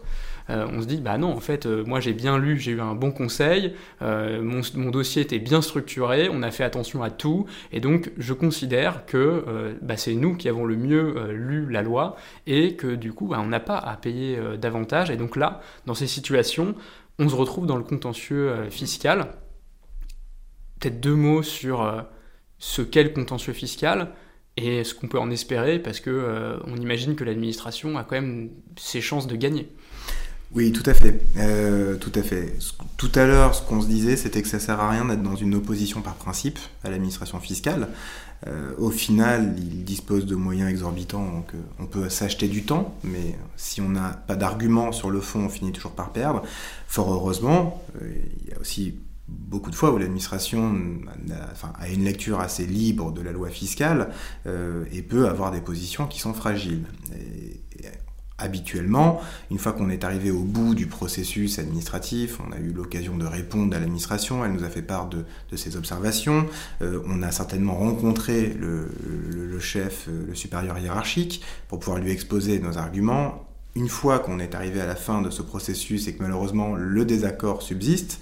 Euh, on se dit, bah non, en fait, euh, moi j'ai bien lu, j'ai eu un bon conseil, mon, dossier était bien structuré, on a fait attention à tout, et donc je considère que bah, c'est nous qui avons le mieux lu la loi, et que du coup, bah, on n'a pas à payer davantage. Et donc là, dans ces situations, on se retrouve dans le contentieux fiscal. Peut-être deux mots sur ce qu'est le contentieux fiscal et ce qu'on peut en espérer parce que euh, on imagine que l'administration a quand même ses chances de gagner. Oui, tout à fait, euh, tout à fait. Tout à l'heure, ce qu'on se disait, c'était que ça sert à rien d'être dans une opposition par principe à l'administration fiscale. Euh, au final, il dispose de moyens exorbitants, donc on peut s'acheter du temps, mais si on n'a pas d'arguments sur le fond, on finit toujours par perdre. Fort heureusement, il y a aussi beaucoup de fois où l'administration a, une lecture assez libre de la loi fiscale euh, et peut avoir des positions qui sont fragiles. habituellement, une fois qu'on est arrivé au bout du processus administratif, on a eu l'occasion de répondre à l'administration, elle nous a fait part de, ses observations, euh, on a certainement rencontré le, chef, euh, le supérieur hiérarchique, pour pouvoir lui exposer nos arguments. Une fois qu'on est arrivé à la fin de ce processus et que malheureusement le désaccord subsiste,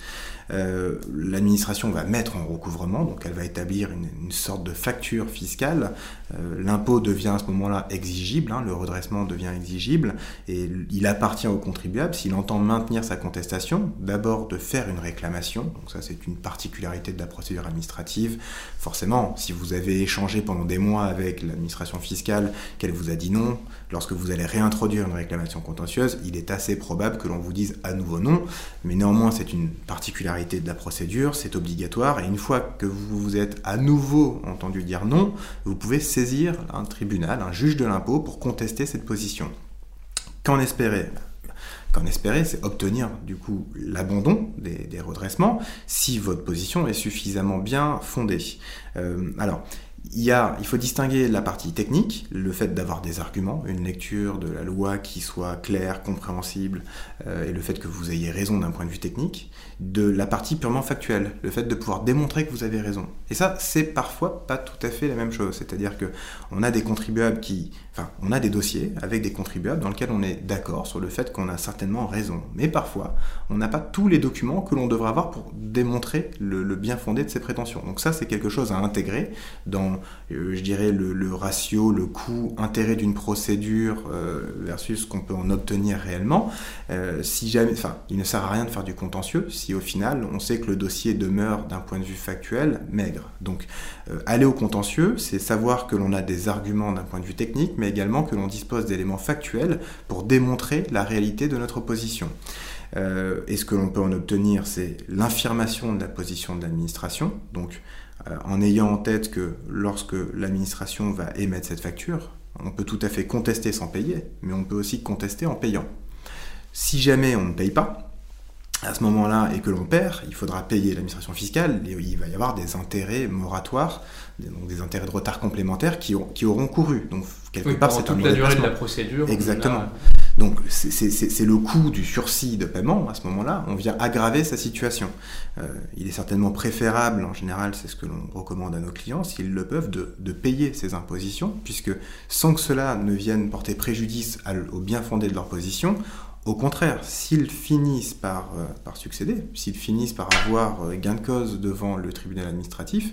euh, l'administration va mettre en recouvrement, donc elle va établir une, sorte de facture fiscale. Euh, l'impôt devient à ce moment-là exigible, hein, le redressement devient exigible, et il appartient au contribuable, s'il entend maintenir sa contestation, d'abord de faire une réclamation, donc ça c'est une particularité de la procédure administrative. Forcément, si vous avez échangé pendant des mois avec l'administration fiscale, qu'elle vous a dit non, lorsque vous allez réintroduire une réclamation contentieuse, il est assez probable que l'on vous dise à nouveau non, mais néanmoins c'est une particularité de la procédure, c'est obligatoire, et une fois que vous vous êtes à nouveau entendu dire non, vous pouvez saisir un tribunal, un juge de l'impôt, pour contester cette position. Qu'en espérer Qu'en espérer, c'est obtenir du coup l'abandon des, redressements si votre position est suffisamment bien fondée. Euh, alors, il, y a, il faut distinguer la partie technique, le fait d'avoir des arguments, une lecture de la loi qui soit claire, compréhensible, euh, et le fait que vous ayez raison d'un point de vue technique, de la partie purement factuelle, le fait de pouvoir démontrer que vous avez raison. Et ça, c'est parfois pas tout à fait la même chose. C'est-à-dire que on a des contribuables qui, enfin, on a des dossiers avec des contribuables dans lesquels on est d'accord sur le fait qu'on a certainement raison. Mais parfois, on n'a pas tous les documents que l'on devrait avoir pour démontrer le, bien fondé de ces prétentions. Donc ça, c'est quelque chose à intégrer dans, euh, je dirais, le, ratio, le coût, intérêt d'une procédure euh, versus ce qu'on peut en obtenir réellement. Euh, si jamais, enfin, il ne sert à rien de faire du contentieux si au final on sait que le dossier demeure d'un point de vue factuel maigre. Donc aller au contentieux, c'est savoir que l'on a des arguments d'un point de vue technique, mais également que l'on dispose d'éléments factuels pour démontrer la réalité de notre position. Et ce que l'on peut en obtenir, c'est l'infirmation de la position de l'administration. Donc, en ayant en tête que lorsque l'administration va émettre cette facture, on peut tout à fait contester sans payer, mais on peut aussi contester en payant. Si jamais on ne paye pas, à ce moment-là et que l'on perd, il faudra payer l'administration fiscale et il va y avoir des intérêts moratoires, donc des intérêts de retard complémentaires qui, qui auront couru. Donc quelque part, c'est toute la durée de la procédure. Exactement. Donc c'est le coût du sursis de paiement à ce moment-là. On vient aggraver sa situation. Euh, il est certainement préférable, en général, c'est ce que l'on recommande à nos clients, s'ils le peuvent, de, de, payer ces impositions, puisque sans que cela ne vienne porter préjudice au bien fondé de leur position, au contraire, s'ils finissent par, euh, par succéder, s'ils finissent par avoir euh, gain de cause devant le tribunal administratif,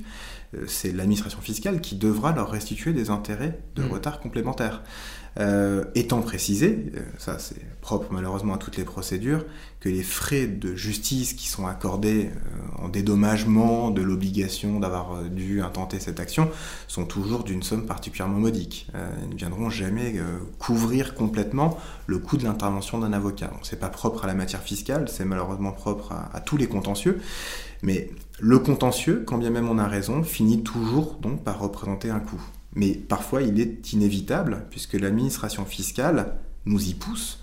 euh, c'est l'administration fiscale qui devra leur restituer des intérêts de mmh. retard complémentaires. Euh, étant précisé, euh, ça c'est propre malheureusement à toutes les procédures, que les frais de justice qui sont accordés en dédommagement de l'obligation d'avoir dû intenter cette action sont toujours d'une somme particulièrement modique. ils ne viendront jamais couvrir complètement le coût de l'intervention d'un avocat. Ce c'est pas propre à la matière fiscale, c'est malheureusement propre à, à tous les contentieux. Mais le contentieux, quand bien même on a raison, finit toujours donc par représenter un coût. Mais parfois il est inévitable, puisque l'administration fiscale nous y pousse,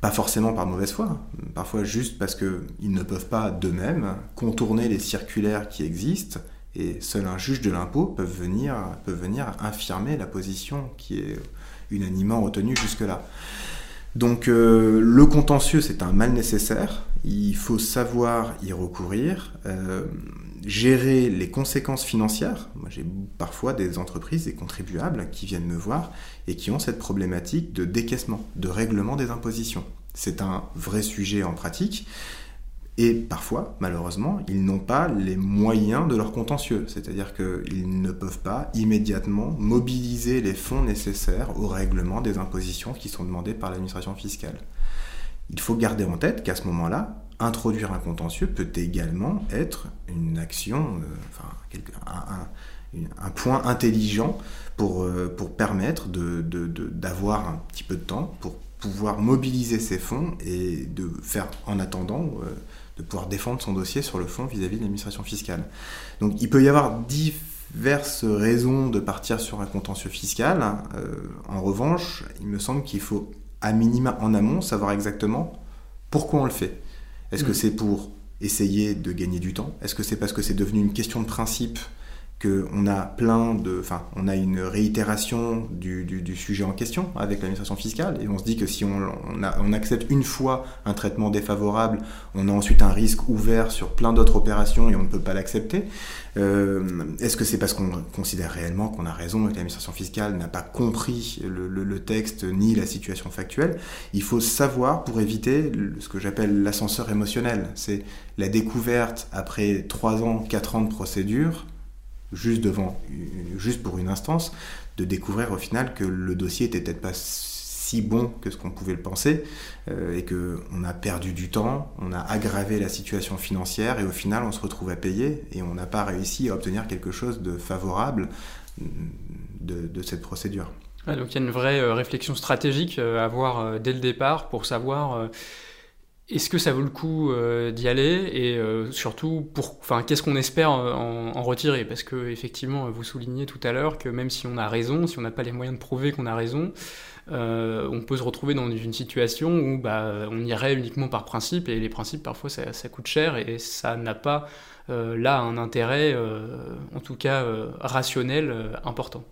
pas forcément par mauvaise foi, parfois juste parce qu'ils ne peuvent pas d'eux-mêmes contourner les circulaires qui existent, et seul un juge de l'impôt peut venir, peut venir infirmer la position qui est unanimement retenue jusque-là. Donc euh, le contentieux, c'est un mal nécessaire, il faut savoir y recourir, euh, gérer les conséquences financières. Moi, j'ai parfois des entreprises, des contribuables qui viennent me voir et qui ont cette problématique de décaissement, de règlement des impositions. C'est un vrai sujet en pratique. Et parfois, malheureusement, ils n'ont pas les moyens de leur contentieux, c'est-à-dire qu'ils ne peuvent pas immédiatement mobiliser les fonds nécessaires au règlement des impositions qui sont demandées par l'administration fiscale. Il faut garder en tête qu'à ce moment-là, introduire un contentieux peut également être une action, euh, un, point intelligent pour, euh, pour permettre d'avoir de, un petit peu de temps pour pouvoir mobiliser ces fonds et de faire en attendant euh, de pouvoir défendre son dossier sur le fond vis-à-vis de l'administration fiscale. Donc il peut y avoir diverses raisons de partir sur un contentieux fiscal. en revanche, il me semble qu'il faut à minima en amont savoir exactement pourquoi on le fait. Est-ce que mm. c'est pour essayer de gagner du temps? Est-ce que c'est parce que c'est devenu une question de principe qu'on a plein de, enfin, on a une réitération du, du, sujet en question avec l'administration fiscale, et on se dit que si on, on, accepte une fois un traitement défavorable, on a ensuite un risque ouvert sur plein d'autres opérations et on ne peut pas l'accepter. Euh, Est-ce que c'est parce qu'on considère réellement qu'on a raison et que l'administration fiscale n'a pas compris le, le, le, texte ni la situation factuelle? Il faut savoir pour éviter ce que j'appelle l'ascenseur émotionnel. C'est la découverte après 3 ans, 4 ans de procédure juste devant, juste pour une instance, de découvrir au final que le dossier était peut-être pas si bon que ce qu'on pouvait le penser euh, et que on a perdu du temps, on a aggravé la situation financière et au final on se retrouve à payer et on n'a pas réussi à obtenir quelque chose de favorable de, cette procédure. donc il y a une vraie euh, réflexion stratégique euh, à avoir dès le départ pour savoir est-ce que ça vaut le coup euh, d'y aller et euh, surtout pour enfin qu'est-ce qu'on espère en, en, retirer? Parce que effectivement vous soulignez tout à l'heure que même si on a raison si on n'a pas les moyens de prouver qu'on a raison on peut se retrouver dans une situation où bah, on irait uniquement par principe, et les principes, parfois, ça, ça coûte cher, et ça n'a pas là un intérêt, en tout cas rationnel, important.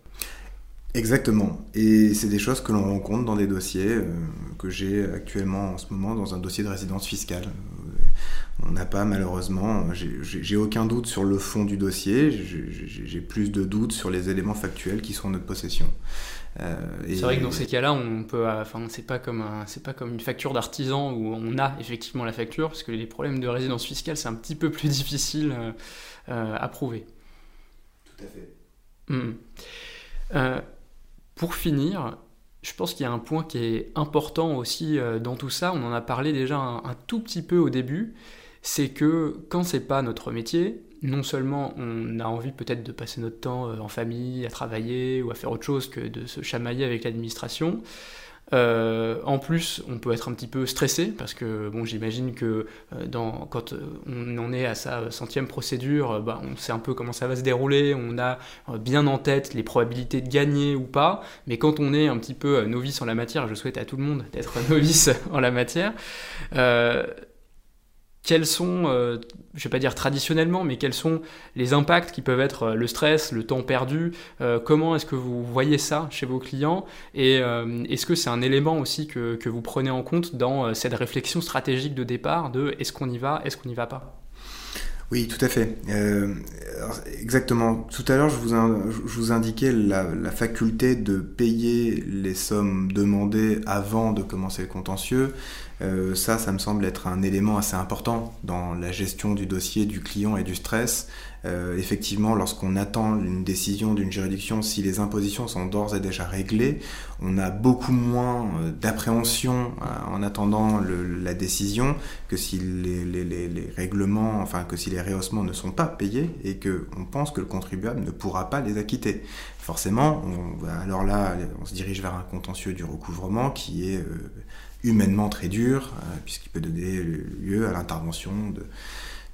Exactement. Et c'est des choses que l'on rencontre dans des dossiers euh, que j'ai actuellement en ce moment dans un dossier de résidence fiscale. Euh, on n'a pas malheureusement, j'ai aucun doute sur le fond du dossier, j'ai plus de doutes sur les éléments factuels qui sont en notre possession. Euh, c'est vrai que dans ces cas-là, on peut, enfin, c'est pas comme c'est pas comme une facture d'artisan où on a effectivement la facture, parce que les problèmes de résidence fiscale, c'est un petit peu plus difficile à prouver. Tout à fait. Mmh. Pour finir, je pense qu'il y a un point qui est important aussi euh, dans tout ça, on en a parlé déjà un, tout petit peu au début, c'est que quand c'est pas notre métier, non seulement on a envie peut-être de passer notre temps euh, en famille, à travailler ou à faire autre chose que de se chamailler avec l'administration, euh, en plus, on peut être un petit peu stressé parce que bon, j'imagine que euh, dans, quand euh, on en est à sa centième procédure, bah, on sait un peu comment ça va se dérouler, on a bien en tête les probabilités de gagner ou pas. Mais quand on est un petit peu novice en la matière, je souhaite à tout le monde d'être novice en la matière quels sont, euh, je ne vais pas dire traditionnellement, mais quels sont les impacts qui peuvent être euh, le stress, le temps perdu euh, Comment est-ce que vous voyez ça chez vos clients Et est-ce que c'est un élément aussi que, vous prenez en compte dans cette réflexion stratégique de départ de est-ce qu'on y va, est-ce qu'on n'y va pas? Oui, tout à fait. Exactement. Tout à l'heure, je, vous, indiquais la, faculté de payer les sommes demandées avant de commencer le contentieux. Euh, ça, ça me semble être un élément assez important dans la gestion du dossier du client et du stress. Euh, effectivement, lorsqu'on attend une décision d'une juridiction, si les impositions sont d'ores et déjà réglées, on a beaucoup moins euh, d'appréhension euh, en attendant la décision que si les, règlements, enfin que si les rehaussements ne sont pas payés et que on pense que le contribuable ne pourra pas les acquitter. Forcément, on, alors là, on se dirige vers un contentieux du recouvrement qui est humainement très dur, puisqu'il peut donner lieu à l'intervention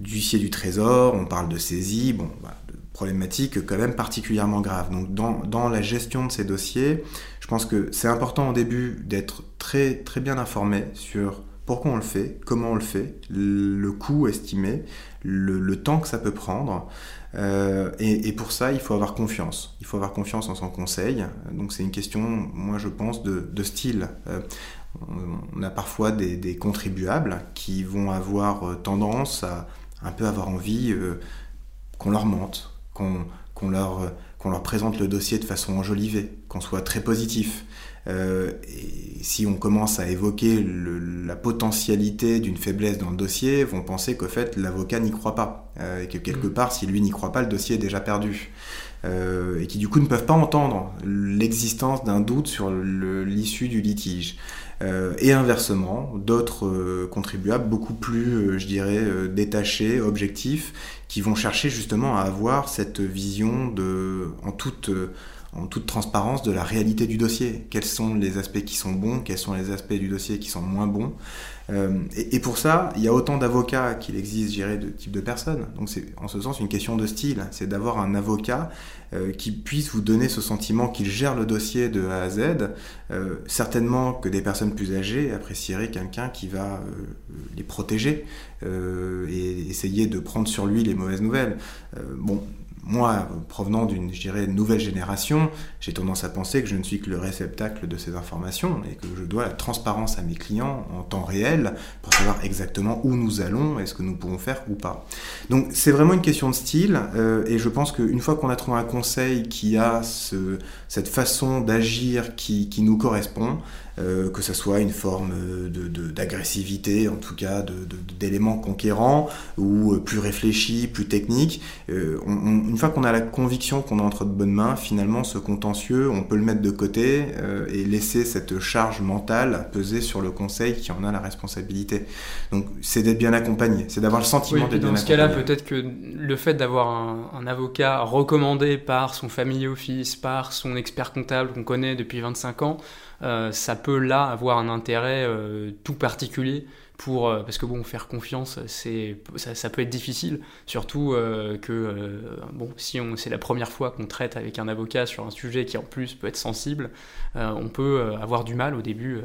d'huissier du trésor, on parle de saisie, bon, bah, de problématiques quand même particulièrement graves. Donc dans, dans, la gestion de ces dossiers, je pense que c'est important au début d'être très, très bien informé sur pourquoi on le fait, comment on le fait, le coût estimé, le, temps que ça peut prendre. Euh, et, pour ça, il faut avoir confiance. Il faut avoir confiance en son conseil. Donc c'est une question, moi je pense, de, de style. Euh, on a parfois des, des, contribuables qui vont avoir euh, tendance à un peu avoir envie euh, qu'on leur mente, qu'on leur, euh, qu'on leur présente le dossier de façon enjolivée, qu'on soit très positif. Euh, et si on commence à évoquer la potentialité d'une faiblesse dans le dossier, vont penser qu'au fait l'avocat n'y croit pas et que quelque mm. part, si lui n'y croit pas, le dossier est déjà perdu. et qui du coup ne peuvent pas entendre l'existence d'un doute sur l'issue du litige. Euh, et inversement, d'autres euh, contribuables beaucoup plus, euh, je dirais, détachés, objectifs, qui vont chercher justement à avoir cette vision de, en toute en toute transparence de la réalité du dossier. Quels sont les aspects qui sont bons, quels sont les aspects du dossier qui sont moins bons. Euh, et, pour ça, il y a autant d'avocats qu'il existe, gérer de type de personnes. Donc c'est en ce sens une question de style. C'est d'avoir un avocat euh, qui puisse vous donner ce sentiment qu'il gère le dossier de A à Z. Euh, certainement que des personnes plus âgées apprécieraient quelqu'un qui va les protéger et essayer de prendre sur lui les mauvaises nouvelles. bon, moi, provenant d'une, nouvelle génération, j'ai tendance à penser que je ne suis que le réceptacle de ces informations et que je dois la transparence à mes clients en temps réel pour savoir exactement où nous allons et ce que nous pouvons faire ou pas. Donc c'est vraiment une question de style euh, et je pense qu'une fois qu'on a trouvé un conseil qui a ce, cette façon d'agir qui, qui nous correspond, euh, que ce soit une forme d'agressivité, de, en tout cas d'éléments conquérants, ou euh, plus réfléchi, plus technique. Euh, une fois qu'on a la conviction qu'on est entre de bonnes mains, finalement, ce contentieux, on peut le mettre de côté et laisser cette charge mentale peser sur le conseil qui en a la responsabilité. Donc, c'est d'être bien accompagné, c'est d'avoir le sentiment d'être bien accompagné. Dans ce cas-là, peut-être que le fait d'avoir un, un, avocat recommandé par son family office, par son expert comptable qu'on connaît depuis 25 ans, euh, ça peut là avoir un intérêt euh, tout particulier pour parce que bon faire confiance c'est ça, peut être difficile. Surtout que bon si on c'est la première fois qu'on traite avec un avocat sur un sujet qui en plus peut être sensible on peut avoir du mal au début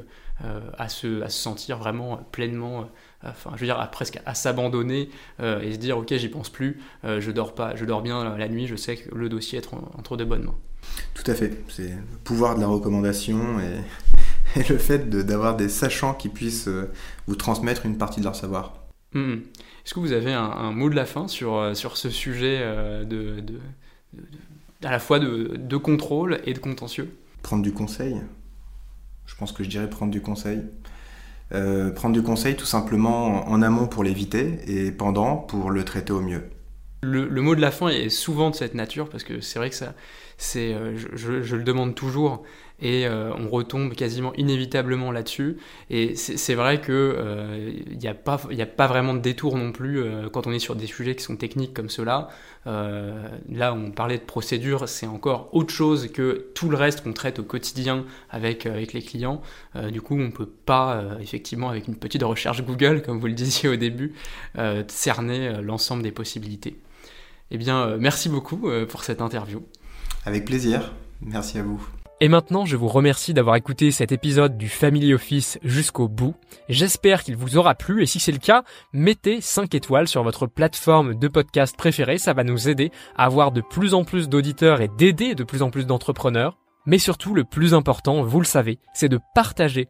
à se, à se sentir vraiment pleinement enfin je veux dire à, presque à s'abandonner et se dire ok j'y pense plus je dors pas je dors bien la nuit je sais que le dossier est entre de bonnes mains tout à fait. C'est le pouvoir de la recommandation et, le fait d'avoir des sachants qui puissent euh, vous transmettre une partie de leur savoir. Hmm. Est-ce que vous avez un, mot de la fin sur, euh, sur ce sujet euh, de, à la fois de, contrôle et de contentieux? Prendre du conseil. Je pense que je dirais prendre du conseil. prendre du conseil tout simplement en amont pour l'éviter et pendant pour le traiter au mieux. Le, le, mot de la fin est souvent de cette nature parce que c'est vrai que ça, c'est, euh, je, le demande toujours et euh, on retombe quasiment inévitablement là-dessus. Et c'est vrai que il euh, n'y a, pas, vraiment de détour non plus quand on est sur des sujets qui sont techniques comme cela. là, on parlait de procédure, c'est encore autre chose que tout le reste qu'on traite au quotidien avec, avec les clients. du coup, on ne peut pas, effectivement, avec une petite recherche Google, comme vous le disiez au début, cerner l'ensemble des possibilités. Eh bien, merci beaucoup pour cette interview. Avec plaisir. Merci à vous. Et maintenant, je vous remercie d'avoir écouté cet épisode du Family Office jusqu'au bout. J'espère qu'il vous aura plu et si c'est le cas, mettez 5 étoiles sur votre plateforme de podcast préférée, ça va nous aider à avoir de plus en plus d'auditeurs et d'aider de plus en plus d'entrepreneurs. Mais surtout, le plus important, vous le savez, c'est de partager